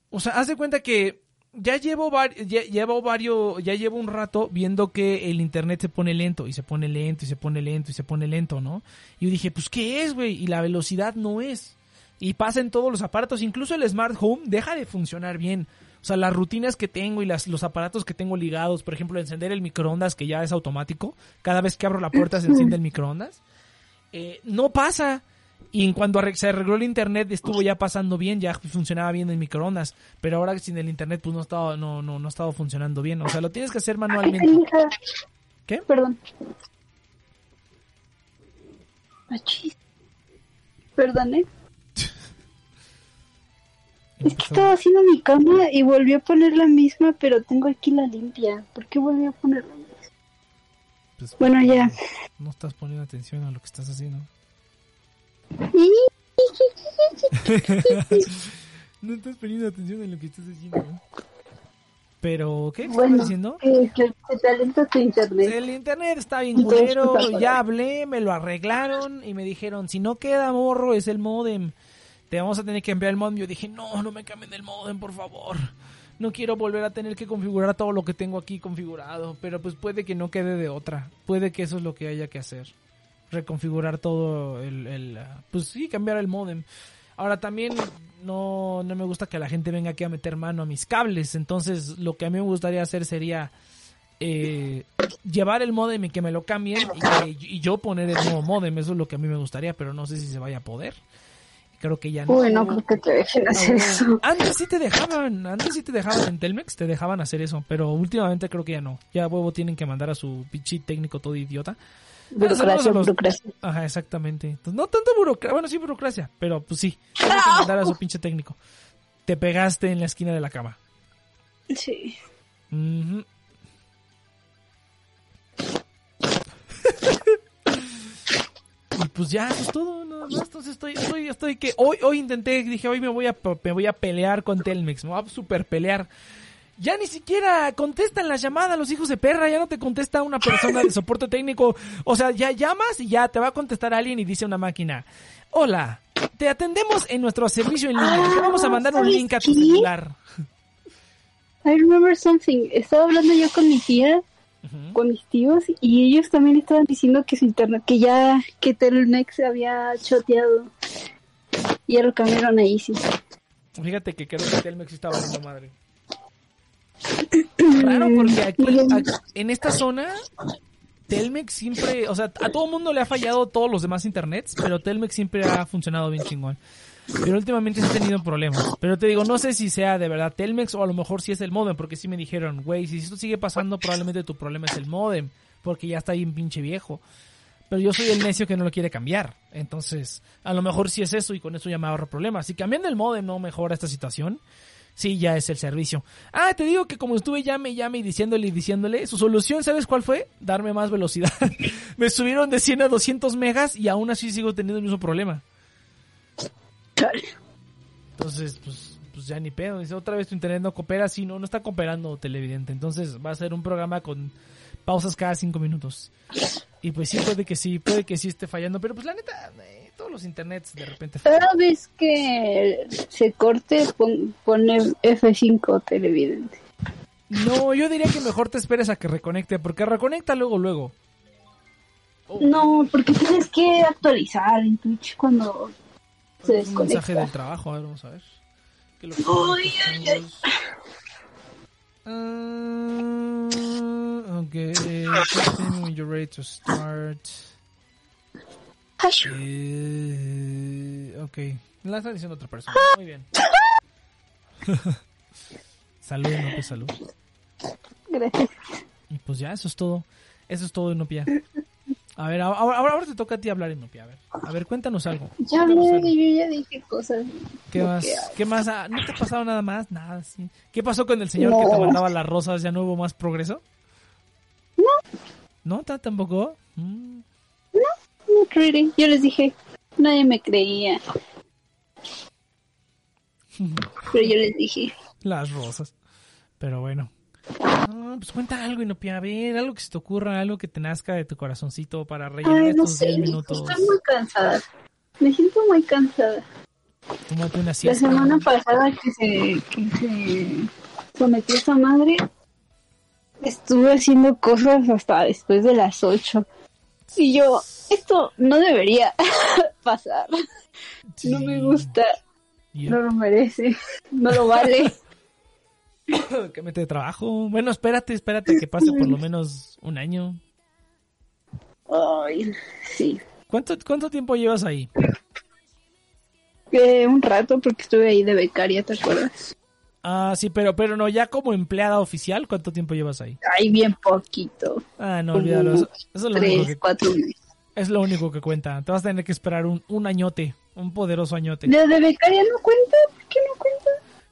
O sea, haz de cuenta que ya llevo, var- ya, llevo varios, ya llevo un rato viendo que el internet se pone lento y se pone lento y se pone lento y se pone lento, ¿no? Y yo dije, pues, ¿qué es, güey? Y la velocidad no es. Y pasa en todos los aparatos, incluso el Smart Home deja de funcionar bien. O sea, las rutinas que tengo y las, los aparatos que tengo ligados, por ejemplo, encender el microondas, que ya es automático, cada vez que abro la puerta se enciende el microondas, eh, no pasa. Y en cuanto se arregló el internet estuvo ya pasando bien, ya funcionaba bien el microondas, pero ahora sin el internet pues no estaba no no no ha estado funcionando bien, o sea, lo tienes que hacer manualmente. ¿Qué? Perdón. Achis. Perdón, ¿eh? Es que estaba haciendo mi cama y volví a poner la misma, pero tengo aquí la limpia. ¿Por qué volví a poner la misma? Pues, Bueno, ya. No estás poniendo atención a lo que estás haciendo. No estás poniendo atención a lo que estás haciendo. ¿no? Pero, ¿qué? ¿Qué Bueno, estás diciendo? que alenta tu internet. El internet está bien culero, pues, ya hablé, me lo arreglaron y me dijeron, si no queda morro es el modem, te vamos a tener que cambiar el modem. Yo dije, no, no me cambien el modem, por favor. No quiero volver a tener que configurar todo lo que tengo aquí configurado, pero pues puede que no quede de otra. Puede que eso es lo que haya que hacer. Reconfigurar todo el, el, ah, pues sí, cambiar el modem. Ahora también no, no me gusta que la gente venga aquí a meter mano a mis cables, entonces lo que a mí me gustaría hacer sería eh, llevar el modem y que me lo cambien y, que- y yo poner el nuevo modem, eso es lo que a mí me gustaría, pero no sé si se vaya a poder. Creo que ya no. Uy, no creo que te dejen hacer eso. Antes sí te dejaban, antes sí te dejaban en Telmex, te dejaban hacer eso, pero últimamente creo que ya no. Ya huevo tienen que mandar a su pinche técnico todo idiota. Burocracia, los- burocracia. Ajá, exactamente. Entonces, no tanto burocracia, bueno, sí burocracia, pero pues sí, que mandar a su pinche técnico. Te pegaste en la esquina de la cama. Sí. Y pues ya, eso es todo, nada más. Entonces estoy, estoy, estoy que hoy, hoy intenté, dije, hoy me voy a, me voy a pelear con Telmex, me voy a super pelear. Ya ni siquiera contestan las llamadas los hijos de perra, ya no te contesta una persona de soporte técnico. O sea, ya llamas y ya te va a contestar alguien y dice una máquina, hola, te atendemos en nuestro servicio en línea, te vamos a mandar un ¿sabes link a tu celular. I remember something. Estaba hablando yo con mi tía con mis tíos y ellos también estaban diciendo que su internet, que ya, que Telmex se había choteado. Y ya lo cambiaron a Easy. Fíjate que creo que Telmex está valiendo madre. Raro porque aquí, aquí- en esta zona, Telmex siempre, o sea, a todo mundo le ha fallado todos los demás internets, pero Telmex siempre ha funcionado bien chingón. Pero últimamente sí he tenido problemas. Pero te digo, no sé si sea de verdad Telmex o a lo mejor si es el modem, porque sí me dijeron, güey, si esto sigue pasando, probablemente tu problema es el modem, porque ya está bien pinche viejo. Pero yo soy el necio que no lo quiere cambiar. Entonces, a lo mejor sí es eso y con eso ya me ahorro problemas. Si cambiando el modem no mejora esta situación, sí ya es el servicio. Ah, te digo que como estuve llame y llame y diciéndole y diciéndole, su solución, ¿sabes cuál fue? Darme más velocidad. me subieron de 100 a 200 megas y aún así sigo teniendo el mismo problema. Entonces, pues, pues ya ni pedo. Dice, otra vez tu internet no coopera. Sí, no, no está cooperando televidente. Entonces va a ser un programa con pausas cada cinco minutos. Y pues sí, puede que sí, puede que sí esté fallando. Pero pues la neta, eh, todos los internets de repente. Cada vez que se corte, pon, pone F5 televidente. No, yo diría que mejor te esperes a que reconecte, porque reconecta luego, luego. Oh, No, porque tienes que actualizar en Twitch cuando se un mensaje desconecta. del trabajo, a ver, vamos a ver. ¿Qué es lo Ay, ay, ay. Ok, please tell me when you're ready to start. Eh, ok, la está diciendo otra persona. Muy bien. salud, Inopia, salud. Gracias. Y pues ya, eso es todo. Eso es todo, Inopia. A ver, ahora, ahora, ahora te toca a ti hablar, Inopia. A ver, a ver cuéntanos algo. Ya hablé, yo ya dije cosas. ¿Qué más? ¿Qué más? Ah, ¿No te ha pasado nada más? Nada, sí. ¿Qué pasó con el señor que te mandaba las rosas? ¿Ya no hubo más progreso? No. ¿No? ¿Ta- ¿Tampoco? Mm. Really. Yo les dije, nadie me creía. Pero yo les dije, Las rosas. Pero bueno. Pues cuenta algo, Inopia. A ver, algo que se te ocurra, algo que te nazca de tu corazoncito para rellenar ay, no estos sé, 10 mijo, minutos. estoy muy cansada. Me siento muy cansada. Tómate una La semana pasada que se, que se sometió esa madre, estuve haciendo cosas hasta después de las 8. Y yo, esto no debería pasar. No me gusta, no lo merece, no lo vale. que mete de trabajo. Bueno, espérate, espérate que pase por lo menos un año. Ay, sí. ¿Cuánto, cuánto tiempo llevas ahí? Eh, un rato porque estuve ahí de becaria, ¿te acuerdas? Ah, sí, pero, pero no, ya como empleada oficial, ¿cuánto tiempo llevas ahí? Ay, bien poquito. Ah, no, olvídalo. Eso, eso es, lo único Tres, que, cuatro meses. es lo único que cuenta. Te vas a tener que esperar un, un añote, un poderoso añote. ¿De, de becaria no cuenta? ¿Por qué no cuenta?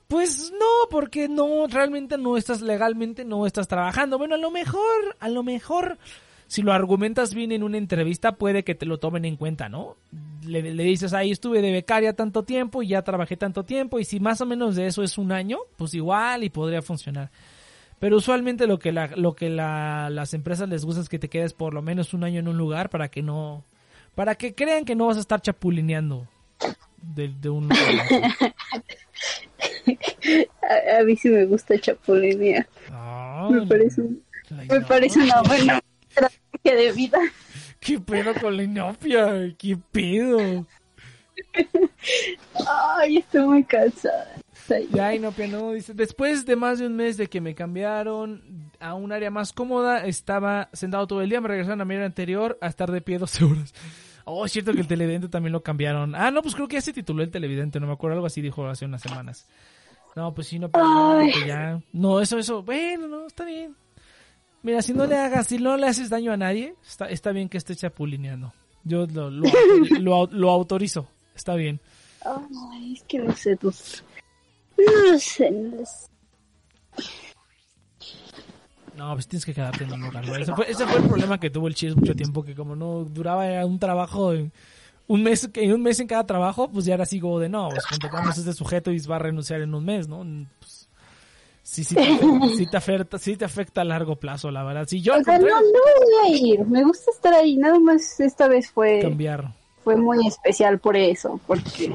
Pues no, porque no, realmente no estás legalmente, no estás trabajando. Bueno, a lo mejor, a lo mejor, si lo argumentas bien en una entrevista, puede que te lo tomen en cuenta, ¿no? Le, le dices, ahí estuve de becaria tanto tiempo y ya trabajé tanto tiempo, y si más o menos de eso es un año, pues igual y podría funcionar. Pero usualmente lo que la, lo que la, las empresas les gusta es que te quedes por lo menos un año en un lugar para que no, para que crean que no vas a estar chapulineando de, de un lugar a. A, mí sí me gusta chapulinear. Ah, Me parece, me parece una buena estrategia de vida. ¿Qué pedo con la inopia? ¿Qué pedo? Ay, estoy muy cansada. Ya, inopia, no. Dice, después de más de un mes de que me cambiaron a un área más cómoda, estaba sentado todo el día, me regresaron a mi área anterior a estar de pie 12 horas. Oh, es cierto que el televidente también lo cambiaron. Ah, no, pues creo que ya se tituló el televidente, no me acuerdo, algo así dijo hace unas semanas. No, pues sí, no, pero ya. No, eso, eso, bueno, no, está bien. Mira, si no le hagas, si no le haces daño a nadie, está, está bien que esté chapulineando. Yo lo, lo, lo au- lo autorizo, está bien. Ay, es que no sé, pues. No sé, no sé. No, pues tienes que quedarte en un lugar. ¿no? Ese, fue, ese fue el problema que tuvo el Chis mucho tiempo, que como no duraba un trabajo, en un mes, en un mes en cada trabajo, pues ya era así como de no, pues contratamos a este sujeto y va a renunciar en un mes, ¿no? Sí, sí te, sí te afecta, sí te afecta a largo plazo, la verdad. Si yo O sea, no, no voy a ir. Me gusta estar ahí. Nada más esta vez fue, cambiar. fue muy especial por eso, porque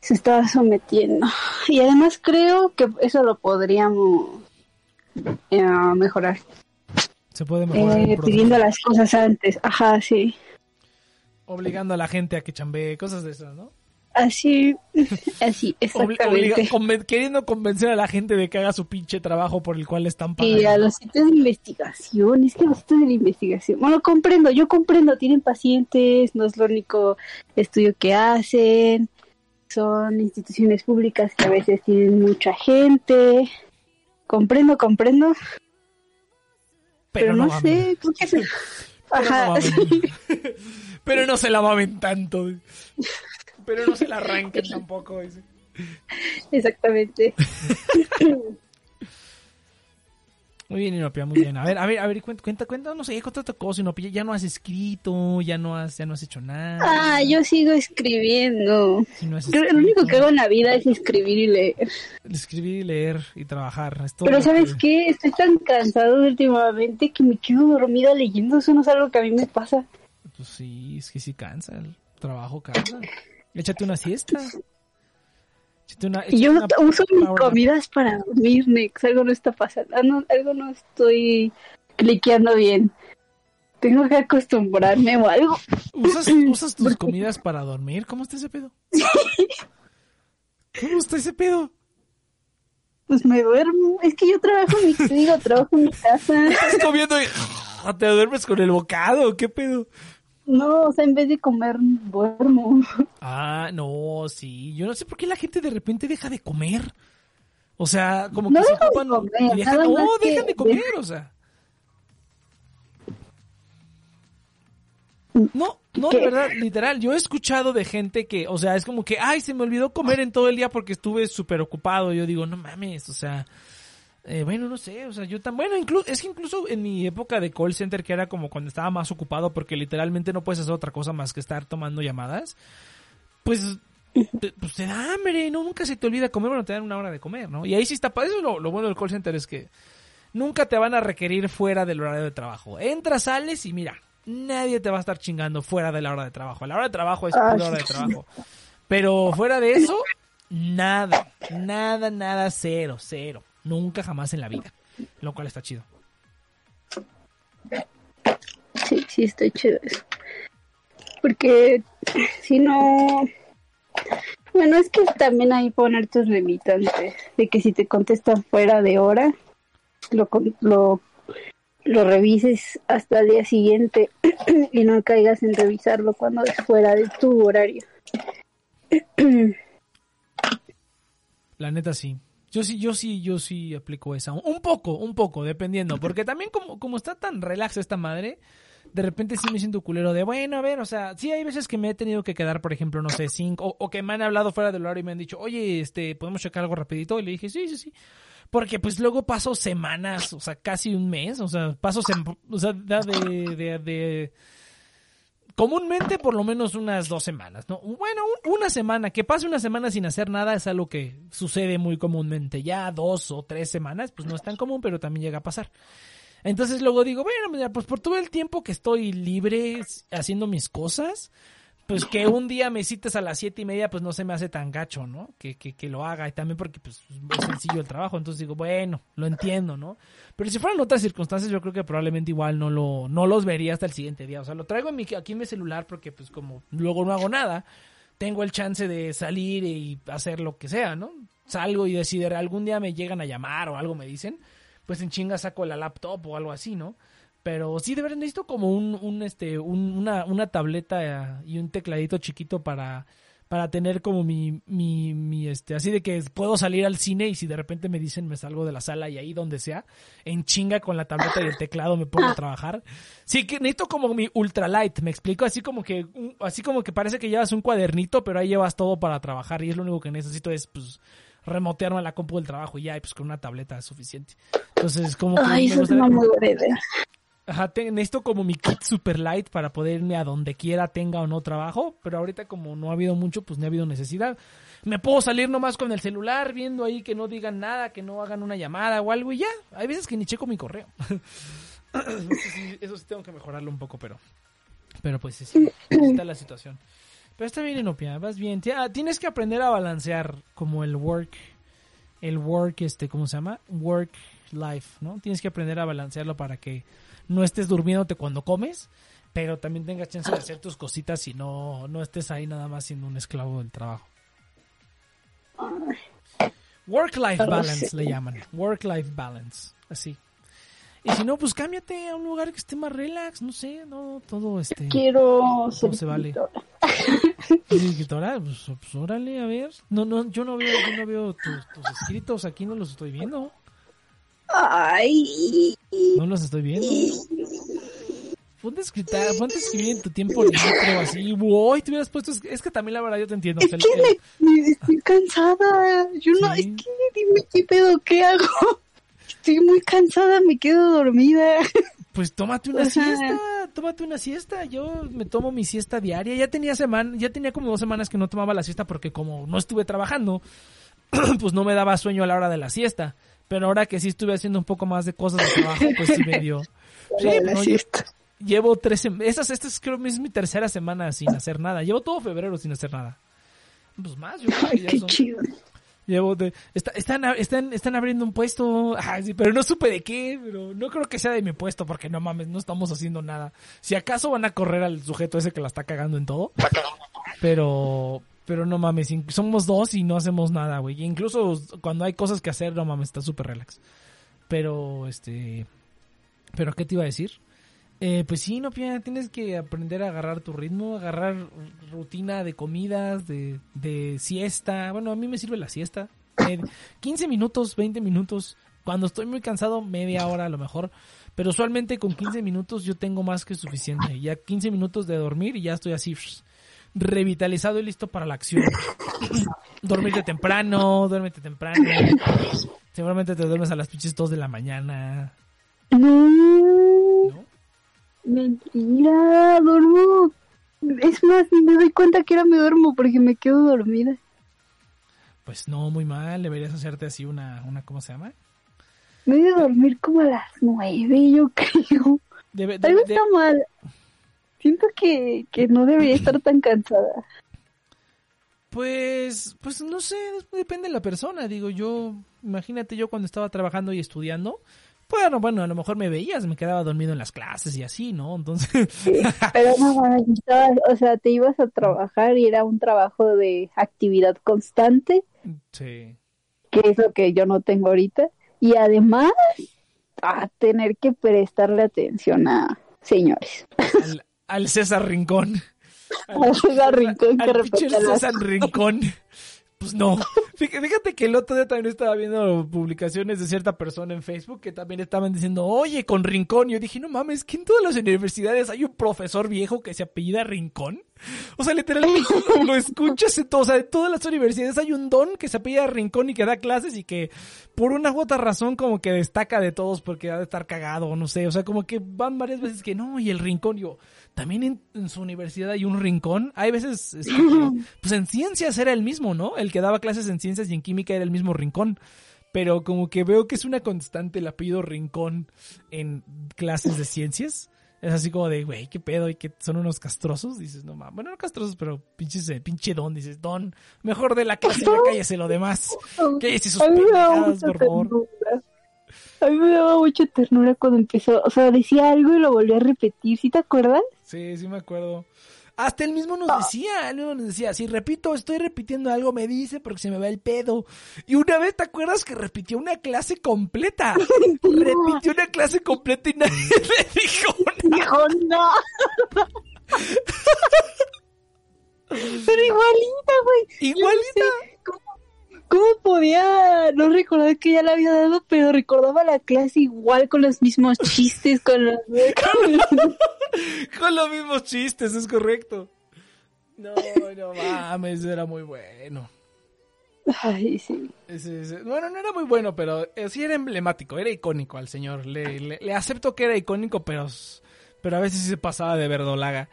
se estaba sometiendo. Y además creo que eso lo podríamos eh, mejorar. Se puede mejorar. Eh, pidiendo las cosas antes. Ajá, sí. Obligando a la gente a que chambee, cosas de esas, ¿no? Así, así, exactamente. queriendo convencer a la gente de que haga su pinche trabajo por el cual están pagando. Y a los sitios de investigación, es que los sitios de investigación, bueno, comprendo, yo comprendo, tienen pacientes, no es lo único estudio que hacen, son instituciones públicas que a veces tienen mucha gente, comprendo, comprendo, pero, no, sé, ¿por qué Ajá. pero no se la mamen tanto. Pero no se la arranquen tampoco. Exactamente. Muy bien, Inopia, muy bien. A ver, a ver, a ver, cuenta, cuenta, no sé, cuenta otra cosa, Inopia. Ya no has escrito, ya no has, ya no has hecho nada. Ah, yo sigo escribiendo. lo único que hago en la vida es escribir y leer. Escribir y leer y trabajar. Pero ¿sabes qué? Estoy tan cansado últimamente que me quedo dormida leyendo. Eso no es algo que a mí me pasa. Pues sí, es que sí cansa, el trabajo cansa. Échate una siesta. Échate una, Yo uso mis comidas para dormir, Nex. Algo no está pasando. Ah, algo no estoy cliqueando bien. Tengo que acostumbrarme o algo. ¿Usas, ¿usas tus comidas para dormir? ¿Cómo está ese pedo? ¿Cómo está ese pedo? Pues me duermo. Es que yo trabajo en mi, digo, trabajo en mi casa. Estás comiendo y te duermes con el bocado. ¿Qué pedo? No, o sea, en vez de comer, duermo. Ah, no, sí. Yo no sé por qué la gente de repente deja de comer. O sea, como que se ocupan. no, dejan de comer, o sea. No, no, de verdad, literal. Yo he escuchado de gente que, o sea, es como que, ay, se me olvidó comer en todo el día porque estuve súper ocupado. Yo digo, no mames, o sea, eh, bueno, no sé, o sea, yo tan bueno, incluso es que incluso en mi época de call center que era como cuando estaba más ocupado porque literalmente no puedes hacer otra cosa más que estar tomando llamadas, pues te, pues te da hambre, no nunca se te olvida comer, bueno, te dan una hora de comer, ¿no? Y ahí sí está, eso lo, lo bueno del call center es que nunca te van a requerir fuera del horario de trabajo. Entras, sales y mira, nadie te va a estar chingando fuera de la hora de trabajo. La hora de trabajo es pura hora de trabajo. Pero fuera de eso, nada, nada, nada, cero, cero. Nunca jamás en la vida. Lo cual está chido. Sí, sí, está chido eso. Porque si no... Bueno, es que también hay poner tus limitantes. De que si te contestan fuera de hora, lo, lo, lo revises hasta el día siguiente y no caigas en revisarlo cuando es fuera de tu horario. La neta sí. Yo sí, yo sí, yo sí aplico esa. Un poco, un poco, dependiendo. Porque también como, como está tan relax esta madre, de repente sí me siento culero de, bueno, a ver, o sea, sí hay veces que me he tenido que quedar, por ejemplo, no sé, cinco, o, que me han hablado fuera del horario y me han dicho, oye, este, ¿podemos checar algo rapidito? Y le dije, sí, sí, sí. Porque pues luego paso semanas, o sea, casi un mes, o sea, paso, o sea, de, de, de comúnmente por lo menos unas dos semanas, ¿no? Bueno, una semana, que pase una semana sin hacer nada es algo que sucede muy comúnmente. Ya dos o tres semanas, pues no es tan común, pero también llega a pasar. Entonces luego digo, bueno, pues por todo el tiempo que estoy libre haciendo mis cosas, pues que un día me cites a las siete y media, pues no se me hace tan gacho, ¿no? Que, que, que lo haga. Y también porque pues es sencillo el trabajo. Entonces digo, bueno, lo entiendo, ¿no? Pero si fueran otras circunstancias, yo creo que probablemente igual no lo, no los vería hasta el siguiente día. O sea, lo traigo en mi, aquí en mi celular porque pues como luego no hago nada, tengo el chance de salir y hacer lo que sea, ¿no? Salgo y decidir, algún día me llegan a llamar o algo me dicen, pues en chinga saco la laptop o algo así, ¿no? Pero sí, de verdad necesito como un, un este, una, una tableta y un tecladito chiquito para, para tener como mi, mi, mi, este, así de que puedo salir al cine y si de repente me dicen me salgo de la sala y ahí donde sea, en chinga con la tableta y el teclado me pongo a trabajar. Sí, que necesito como mi ultralight, me explico, así como que, así como que parece que llevas un cuadernito, pero ahí llevas todo para trabajar y es lo único que necesito es, pues, remotearme a la compu del trabajo y ya, pues con una tableta es suficiente. Entonces, como que Ay, eso es una muy buena idea. Ajá, necesito como mi kit super light para poder irme a donde quiera, tenga o no trabajo, pero ahorita como no ha habido mucho, pues no ha habido necesidad. Me puedo salir nomás con el celular, viendo ahí que no digan nada, que no hagan una llamada o algo y ya. Hay veces que ni checo mi correo. eso sí tengo que mejorarlo un poco, pero pero pues sí, está la situación. Pero está bien, Inopia, vas bien. Ah, tienes que aprender a balancear como el work, el work, este, ¿cómo se llama? Work life, ¿no? Tienes que aprender a balancearlo para que no estés durmiéndote cuando comes, pero también tengas chance de hacer tus cositas y no, no estés ahí nada más siendo un esclavo del trabajo. Work-life Pero balance le llaman. Work-life balance. Así. Y si no, pues cámbiate a un lugar que esté más relax, no sé, no, todo este. Quiero ser se vale? escritora. Pues, pues, órale, a ver. No, no, yo no veo, yo no veo tus, tus escritos, aquí no los estoy viendo. Ay. No los estoy viendo. Ponte a escritar, ponte a escribir en tu tiempo libre o así. Uy, te hubieras puesto. Es que también la verdad yo te entiendo. Es o sea, que el- me- me- estoy cansada. Yo no, es que dime qué pedo, ¿qué hago? Estoy muy cansada, me quedo dormida. Pues tómate una siesta, tómate una siesta. Yo me tomo mi siesta diaria. Ya tenía semana, ya tenía como dos semanas que no tomaba la siesta porque como no estuve trabajando, pues no me daba sueño a la hora de la siesta. Pero ahora que sí estuve haciendo un poco más de cosas de trabajo, pues sí me dio. Sí, La no, llevo tres semanas. Estas, esta es, creo que es mi tercera semana sin hacer nada. Llevo todo febrero sin hacer nada. Pues más, yo creo que Ay, ya qué son- chido. Llevo de, está- están, están, están abriendo un puesto, ah, sí, pero no supe de qué, pero no creo que sea de mi puesto porque no mames, no estamos haciendo nada. Si acaso van a correr al sujeto ese que la está cagando en todo, pero, pero no mames, somos dos y no hacemos nada, güey. Incluso cuando hay cosas que hacer, no mames, está súper relax. Pero, este, pero ¿qué te iba a decir? Eh, pues sí, no, tienes que aprender a agarrar tu ritmo, agarrar rutina de comidas, de, de siesta. Bueno, a mí me sirve la siesta. Eh, 15 minutos, 20 minutos. Cuando estoy muy cansado, media hora a lo mejor. Pero usualmente con 15 minutos yo tengo más que suficiente. Ya 15 minutos de dormir y ya estoy así revitalizado y listo para la acción. Dormirte temprano, duérmete temprano. Seguramente te duermes a las pinches 2 de la mañana. No, ¿No? mentira, duermo. Es más, ni me doy cuenta que ahora me duermo porque me quedo dormida. Pues no, muy mal. Deberías hacerte así una, una ¿cómo se llama? Me voy a dormir como a las nueve, yo creo. Debe, debe- Algo de- está mal. Siento que, que no debería estar tan cansada. pues, pues no sé, depende de la persona. Digo, yo, imagínate yo cuando estaba trabajando y estudiando. Bueno, bueno, a lo mejor me veías, me quedaba dormido en las clases y así, ¿no? Entonces, Pero no, o sea, te ibas a trabajar y era un trabajo de actividad constante, sí. que es lo que yo no tengo ahorita. Y además, a tener que prestarle atención a señores. Al, al César Rincón. Al César Rincón que al repite las- César Rincón. Pues no. Fíjate, que el otro día también estaba viendo publicaciones de cierta persona en Facebook que también estaban diciendo, oye, con Rincón. Y yo dije, no mames, que en todas las universidades hay un profesor viejo que se apellida Rincón. O sea, literalmente lo, lo escuchas en todo. O sea, en todas las universidades hay un don que se apellida Rincón y que da clases y que por una u otra razón como que destaca de todos porque ha de estar cagado, no sé. O sea, como que van varias veces que no, y el Rincón. Yo, también en, en su universidad hay un Rincón. Hay veces, este, pues en ciencias era el mismo, ¿no? El que daba clases en ciencias y en química era el mismo Rincón. Pero como que veo que es una constante el apellido Rincón en clases de ciencias. Es así como de, güey, qué pedo, y que son unos castrosos. Dices, no mames, bueno, no castrosos, pero pinches, eh, pinche don. Dices, don, mejor de la clase, ya cállese lo demás. Cállese sus pendejadas, por favor. ternura. A mí me daba mucha ternura cuando empezó. O sea, decía algo y lo volvió a repetir. ¿Sí te acuerdas? Sí, sí me acuerdo. Hasta él mismo nos decía, él mismo nos decía, si repito, estoy repitiendo algo, me dice porque se me va el pedo. Y una vez, ¿te acuerdas que repitió una clase completa? repitió una clase completa y nadie le dijo nada. Dijo, no. Pero igualita, güey. Igualita. ¿Cómo, cómo podía no recordar que ya la había dado, pero recordaba la clase igual con los mismos chistes, con los... Con los mismos chistes, es correcto. No, no mames, era muy bueno. Ay, sí. Ese- ese- bueno, no era muy bueno, pero eh, sí era emblemático, era icónico al señor. Le, le- le acepto que era icónico, pero, pero a veces sí se pasaba de verdolaga.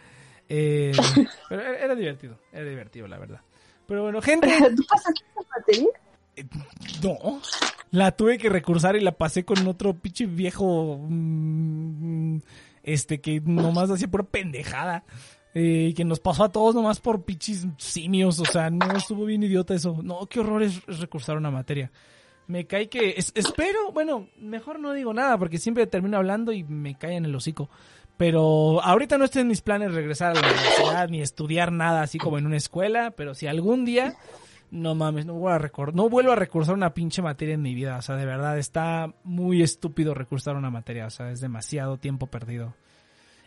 Eh, pero era divertido, era divertido, la verdad. Pero bueno, gente, ¿Tú pasaste esa materia? no. La tuve que recursar y la pasé con otro pinche viejo. mm, este que nomás hacía pura pendejada. eh, que nos pasó a todos nomás por pinches simios. O sea, no estuvo bien idiota eso. No, qué horror es, es recursar una materia. Me cae que... es- espero, bueno, mejor no digo nada porque siempre termino hablando y me cae en el hocico. Pero ahorita no estoy en mis planes regresar a la universidad ni estudiar nada así como en una escuela, pero si algún día, no mames, no vuelvo a, recor- no vuelvo a recursar una pinche materia en mi vida. O sea, de verdad, está muy estúpido recursar una materia. O sea, es demasiado tiempo perdido.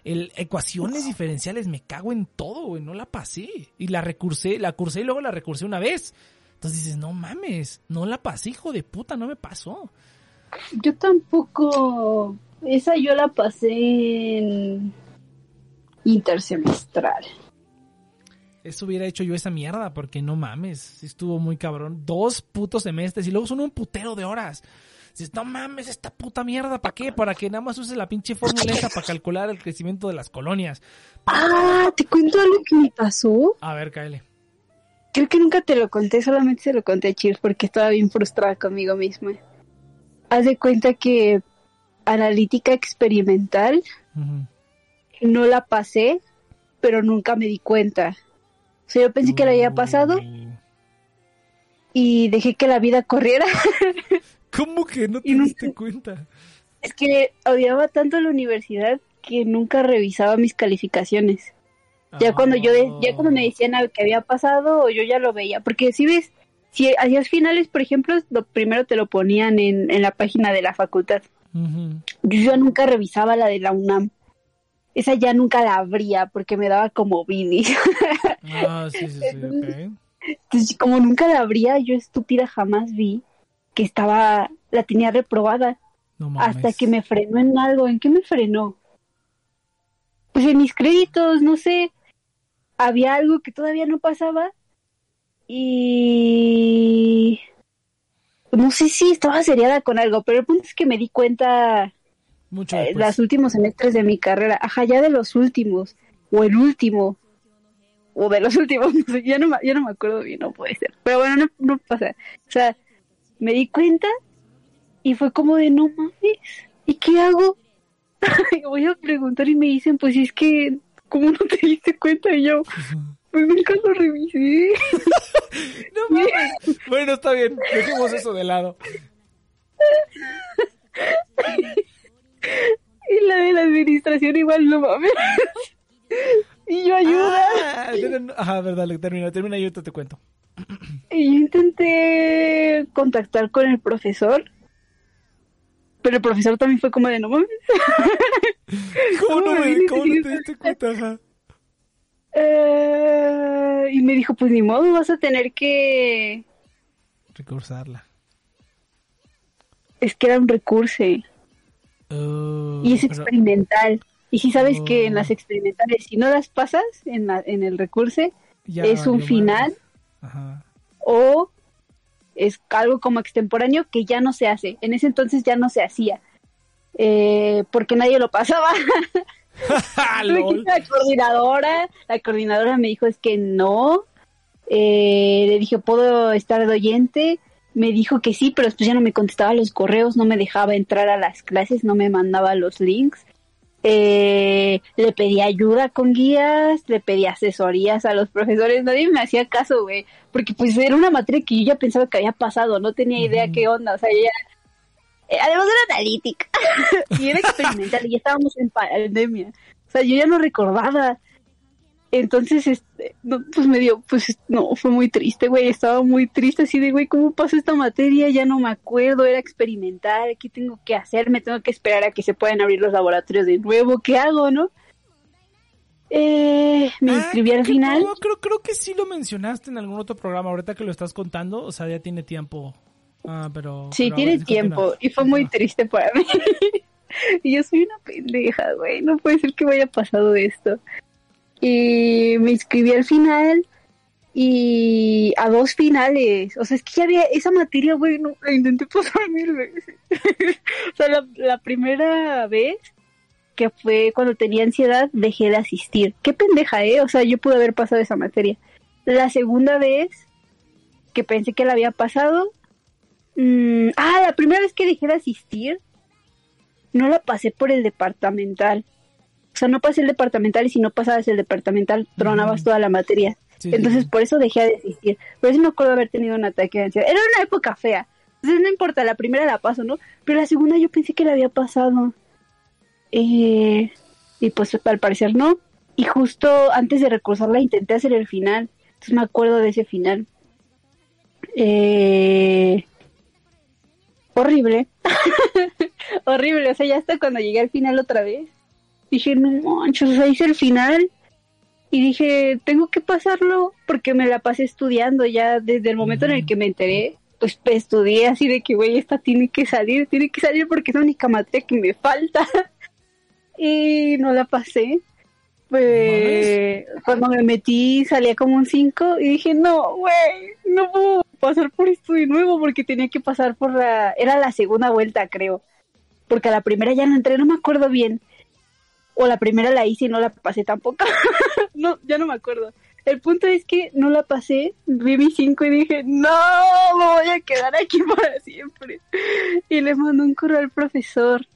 El ecuaciones diferenciales, me cago en todo, güey, no la pasé. Y la recursé, la cursé y luego la recursé una vez. Entonces dices, no mames, no la pasé, hijo de puta, no me pasó. Yo tampoco. Esa yo la pasé en intersemestral. Eso hubiera hecho yo esa mierda, porque no mames, estuvo muy cabrón. Dos putos semestres y luego son un putero de horas. Dices, no mames, esta puta mierda, ¿para qué? Para que nada más uses la pinche fórmula esa para calcular el crecimiento de las colonias. Ah, te cuento algo que me pasó. A ver, cáele. Creo que nunca te lo conté, solamente se lo conté a Cheers porque estaba bien frustrada conmigo misma. Haz de cuenta que analítica experimental no la pasé, pero nunca me di cuenta. O sea, yo pensé que la había pasado y dejé que la vida corriera. ¿Cómo que no te diste cuenta? Es que odiaba tanto la universidad que nunca revisaba mis calificaciones. Ya cuando yo de- ya cuando me decían algo que había pasado, o yo ya lo veía, porque si ves, si hacías finales, por ejemplo, lo primero te lo ponían en, en la página de la facultad. Yo nunca revisaba la de la UNAM. Esa ya nunca la abría porque me daba como vini. Ah, sí, sí, sí, ok. Entonces, como nunca la abría, yo estúpida jamás vi que estaba, la tenía reprobada. No mames. hasta que me frenó en algo. ¿En qué me frenó? Pues en mis créditos, no sé. Había algo que todavía no pasaba. Y... No sé si estaba seriada con algo, pero el punto es que me di cuenta Mucho eh, los últimos semestres de mi carrera. Ajá, ya de los últimos. O el último. O de los últimos. no sé, ya, no, me- ya no me acuerdo bien, no puede ser. Pero bueno, no, no pasa. O sea, me di cuenta y fue como de no mames. ¿Y qué hago? Y Voy a preguntar y me dicen, pues es que, ¿cómo no te diste cuenta? Y yo, pues nunca lo revisé. No mames. Bueno, está bien, dejemos eso de lado. Y la de la administración igual, no mames. Y yo ayuda. Ah, verdad, termina, termina y yo te cuento. Y yo intenté contactar con el profesor. Pero el profesor también fue como de no mames. ¿Cómo no, ¿Cómo me, cómo no te diste cuenta? Eh, y me dijo, pues ni modo, vas a tener que... Recursarla. Es que era un recurso. Oh, Y es pero- experimental. Y si sabes que en Oh. las experimentales, si no las pasas en, la- en el recurso, ya es un final. Ajá. o es algo como extemporáneo que ya no se hace. En ese entonces ya no se hacía. Eh, porque nadie lo pasaba. La coordinadora, la coordinadora me dijo es que no. Eh, le dije, ¿puedo estar de oyente? Me dijo que sí, pero después ya no me contestaba los correos, no me dejaba entrar a las clases, no me mandaba los links. Eh, le pedí ayuda con guías, le pedí asesorías a los profesores, nadie me hacía caso, güey, porque pues era una materia que yo ya pensaba que había pasado, no tenía idea Ujú. qué onda, o sea, ya... eh, además era analítica y era experimental y ya estábamos en pandemia, o sea, yo ya no recordaba. Entonces, este, no, pues me dio, pues no, fue muy triste, güey, estaba muy triste así de, güey, ¿cómo pasó esta materia? Ya no me acuerdo, era experimental, ¿qué tengo que hacer? Me tengo que esperar a que se puedan abrir los laboratorios de nuevo, ¿qué hago, no? Eh, me Ah, inscribí al final. no, creo, creo que sí lo mencionaste en algún otro programa. Ahorita que lo estás contando, o sea, ya tiene tiempo. Ah, pero. Sí, pero tiene tiempo y fue muy triste para mí. y yo soy una pendeja, güey, no puede ser que me haya pasado esto. Y me inscribí al final y a dos finales. O sea, es que ya había esa materia, güey, no, la intenté pasar mil veces. o sea, la, la primera vez que fue cuando tenía ansiedad, dejé de asistir. Qué pendeja, ¿eh? O sea, yo pude haber pasado esa materia. La segunda vez que pensé que la había pasado, Mm, ah, la primera vez que dejé de asistir, no la pasé por el departamental. O sea, no pasé el departamental y si no pasabas el departamental, tronabas toda la materia. Sí, Entonces, sí. por eso dejé de asistir. Por eso me acuerdo haber tenido un ataque de ansiedad. Era una época fea. Entonces no importa, la primera la paso, ¿no? Pero la segunda yo pensé que la había pasado. Eh, y pues al parecer no. Y justo antes de recursarla intenté hacer el final. Entonces me acuerdo de ese final. Eh, horrible. horrible. O sea, ya hasta cuando llegué al final otra vez. Dije, no manches, o sea, hice el final. Y dije, tengo que pasarlo porque me la pasé estudiando ya desde el momento en el que me enteré. Pues estudié así de que, güey, esta tiene que salir, tiene que salir porque es la única materia que me falta. y no la pasé. Pues cuando me metí salía como un 5 y dije, no, güey, no puedo pasar por esto de nuevo porque tenía que pasar por la... Era la segunda vuelta, creo. Porque a la primera ya no entré, no me acuerdo bien. O la primera la hice y no la pasé tampoco. no, ya no me acuerdo. El punto es que no la pasé, vi mi 5 y dije, no, me voy a quedar aquí para siempre. Y le mandó un correo al profesor.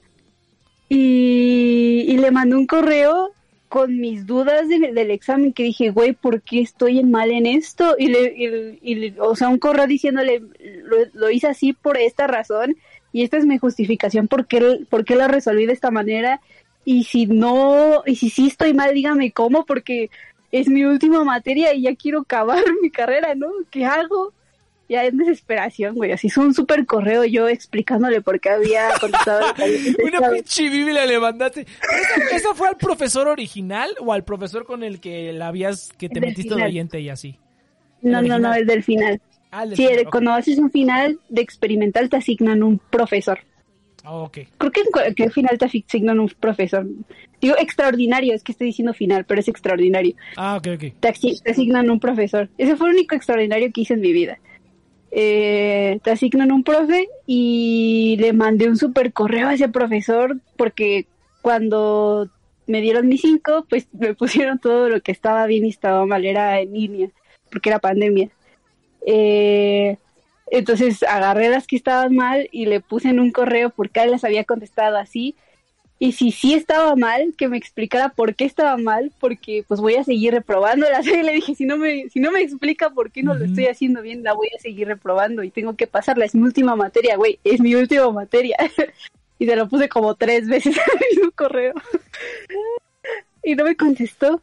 Y, y le mandó un correo con mis dudas del examen que dije, güey, ¿por qué estoy mal en esto? Y le, y, o sea, un correo diciéndole, lo, hice así por esta razón y esta es mi justificación por qué, por lo resolví de esta manera. Y si no, y si sí estoy mal, dígame cómo, porque es mi última materia y ya quiero acabar mi carrera, ¿no? ¿Qué hago? Ya en desesperación, güey. Así hizo un súper correo yo explicándole por qué había contestado. Una pinche biblia le mandaste. ¿Esa, fue al profesor original o al profesor con el que la habías, que te metiste de oyente y así? No, no, no, es del final. Ah, sí, cuando haces un final de experimental te asignan un profesor. Oh, ok. Creo que en qué final te asignan un profesor. Digo extraordinario, es que estoy diciendo final, pero es extraordinario. Ah, ok, ok. Te, te asignan un profesor. Ese fue el único extraordinario que hice en mi vida eh, te asignan un profe y le mandé un super correo a ese profesor porque cuando me dieron mi cinco, pues me pusieron todo lo que estaba bien y estaba mal, era en línea, porque era pandemia. Eh, entonces agarré las que estaban mal y le puse en un correo porque él las había contestado así y si sí estaba mal, que me explicara por qué estaba mal, porque pues voy a seguir reprobando la serie. Le dije, si no me, si no me explica por qué no lo estoy haciendo bien, la voy a seguir reprobando y tengo que pasarla. Es mi última materia, güey, es mi última materia. y se lo puse como tres veces en su correo. y no me contestó.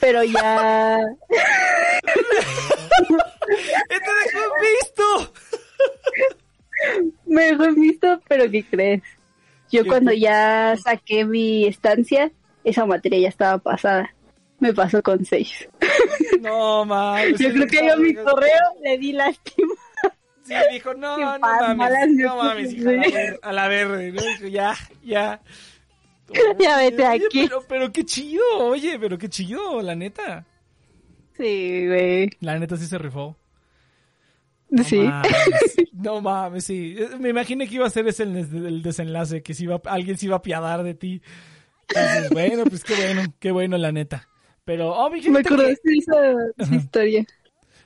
Pero ya... ¡Te dejó visto! me dejó visto, pero ¿qué crees? Yo cuando ya saqué mi estancia, esa materia ya estaba pasada. Me pasó con seis. No mames. Yo creo que yo mi correo le di lástima. Sí, dijo, no, no mames, no mames, hija, a la verde, ¿no? Dijo, ya, ya. ya vete aquí. Pero, pero qué chido, oye, pero qué chido, la neta. Sí, güey. La neta sí se rifó. No sí. Mames, no mames, sí. Me imaginé que iba a ser ese el, desenlace, que si iba, alguien se iba a apiadar de ti. Entonces, bueno, pues qué bueno, qué bueno, la neta. Pero, oh, Me acordaste de esa, historia.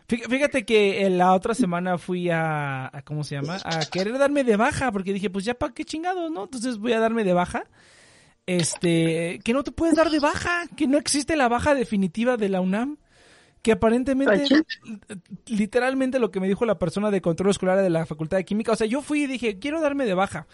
Fíjate que la otra semana fui a, a, ¿cómo se llama? A querer darme de baja, porque dije, pues ya para qué chingados, ¿no? Entonces voy a darme de baja. Este, que no te puedes dar de baja, que no existe la baja definitiva de la UNAM que aparentemente, literalmente lo que me dijo la persona de control escolar de la Facultad de Química, o sea, yo fui y dije, quiero darme de baja.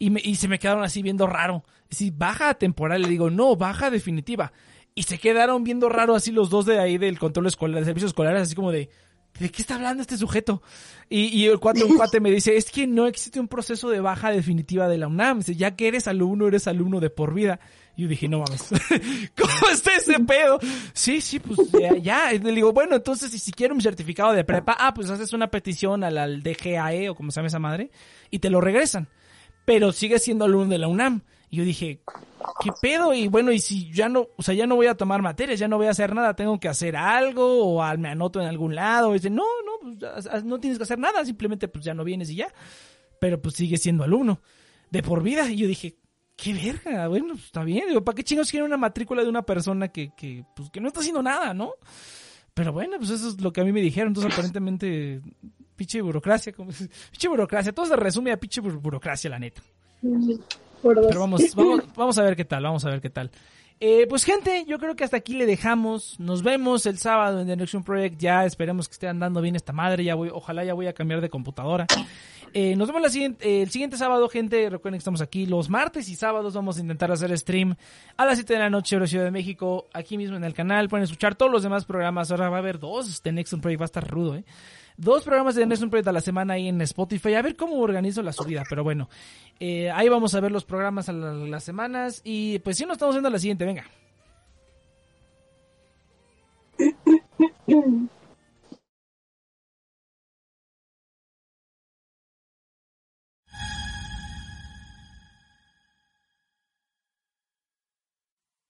Y, me, y se me quedaron así viendo raro. Si baja temporal, le digo, no, baja definitiva. Y se quedaron viendo raro así los dos de ahí del control escolar, de servicios escolares, así como de, ¿de qué está hablando este sujeto? Y, y el cuate, un cuate me dice, es que no existe un proceso de baja definitiva de la UNAM. Ya que eres alumno, eres alumno de por vida. Yo dije, no mames, ¿cómo está ese pedo? Sí, sí, pues ya, Le digo, bueno, entonces, si quiero un certificado de prepa, ah, pues haces una petición al, al DGAE o como se llama esa madre, y te lo regresan. Pero sigue siendo alumno de la UNAM. Y yo dije, ¿qué pedo? Y bueno, y si ya no, o sea, ya no voy a tomar materias, ya no voy a hacer nada, tengo que hacer algo o me anoto en algún lado. Y dice, no, no, pues no tienes que hacer nada, simplemente pues ya no vienes y ya. Pero pues sigue siendo alumno de por vida. Y yo dije, qué verga, bueno, pues está bien. Digo, ¿para qué chingos quieren una matrícula de una persona que, que, pues, que no está haciendo nada, no? Pero bueno, pues eso es lo que a mí me dijeron. Entonces, aparentemente, pinche burocracia. Como, pinche burocracia. Todo se resume a pinche burocracia, la neta. Pero vamos, vamos, vamos a ver qué tal, vamos a ver qué tal. Eh, pues gente, yo creo que hasta aquí le dejamos. Nos vemos el sábado en The Next Project. Ya esperemos que esté andando bien esta madre. Ya voy, ojalá ya voy a cambiar de computadora. Eh, nos vemos la siguiente, el siguiente sábado, gente. Recuerden que estamos aquí los martes y sábados. Vamos a intentar hacer stream a las 7 de la noche, hora Ciudad de México, aquí mismo en el canal. Pueden escuchar todos los demás programas. Ahora va a haber dos. The Next Project va a estar rudo, ¿eh? Dos programas de Next Project a la semana ahí en Spotify. A ver cómo organizo la subida, pero bueno. Eh, ahí vamos a ver los programas a la- las semanas. Y pues sí, nos estamos viendo a la siguiente. Venga.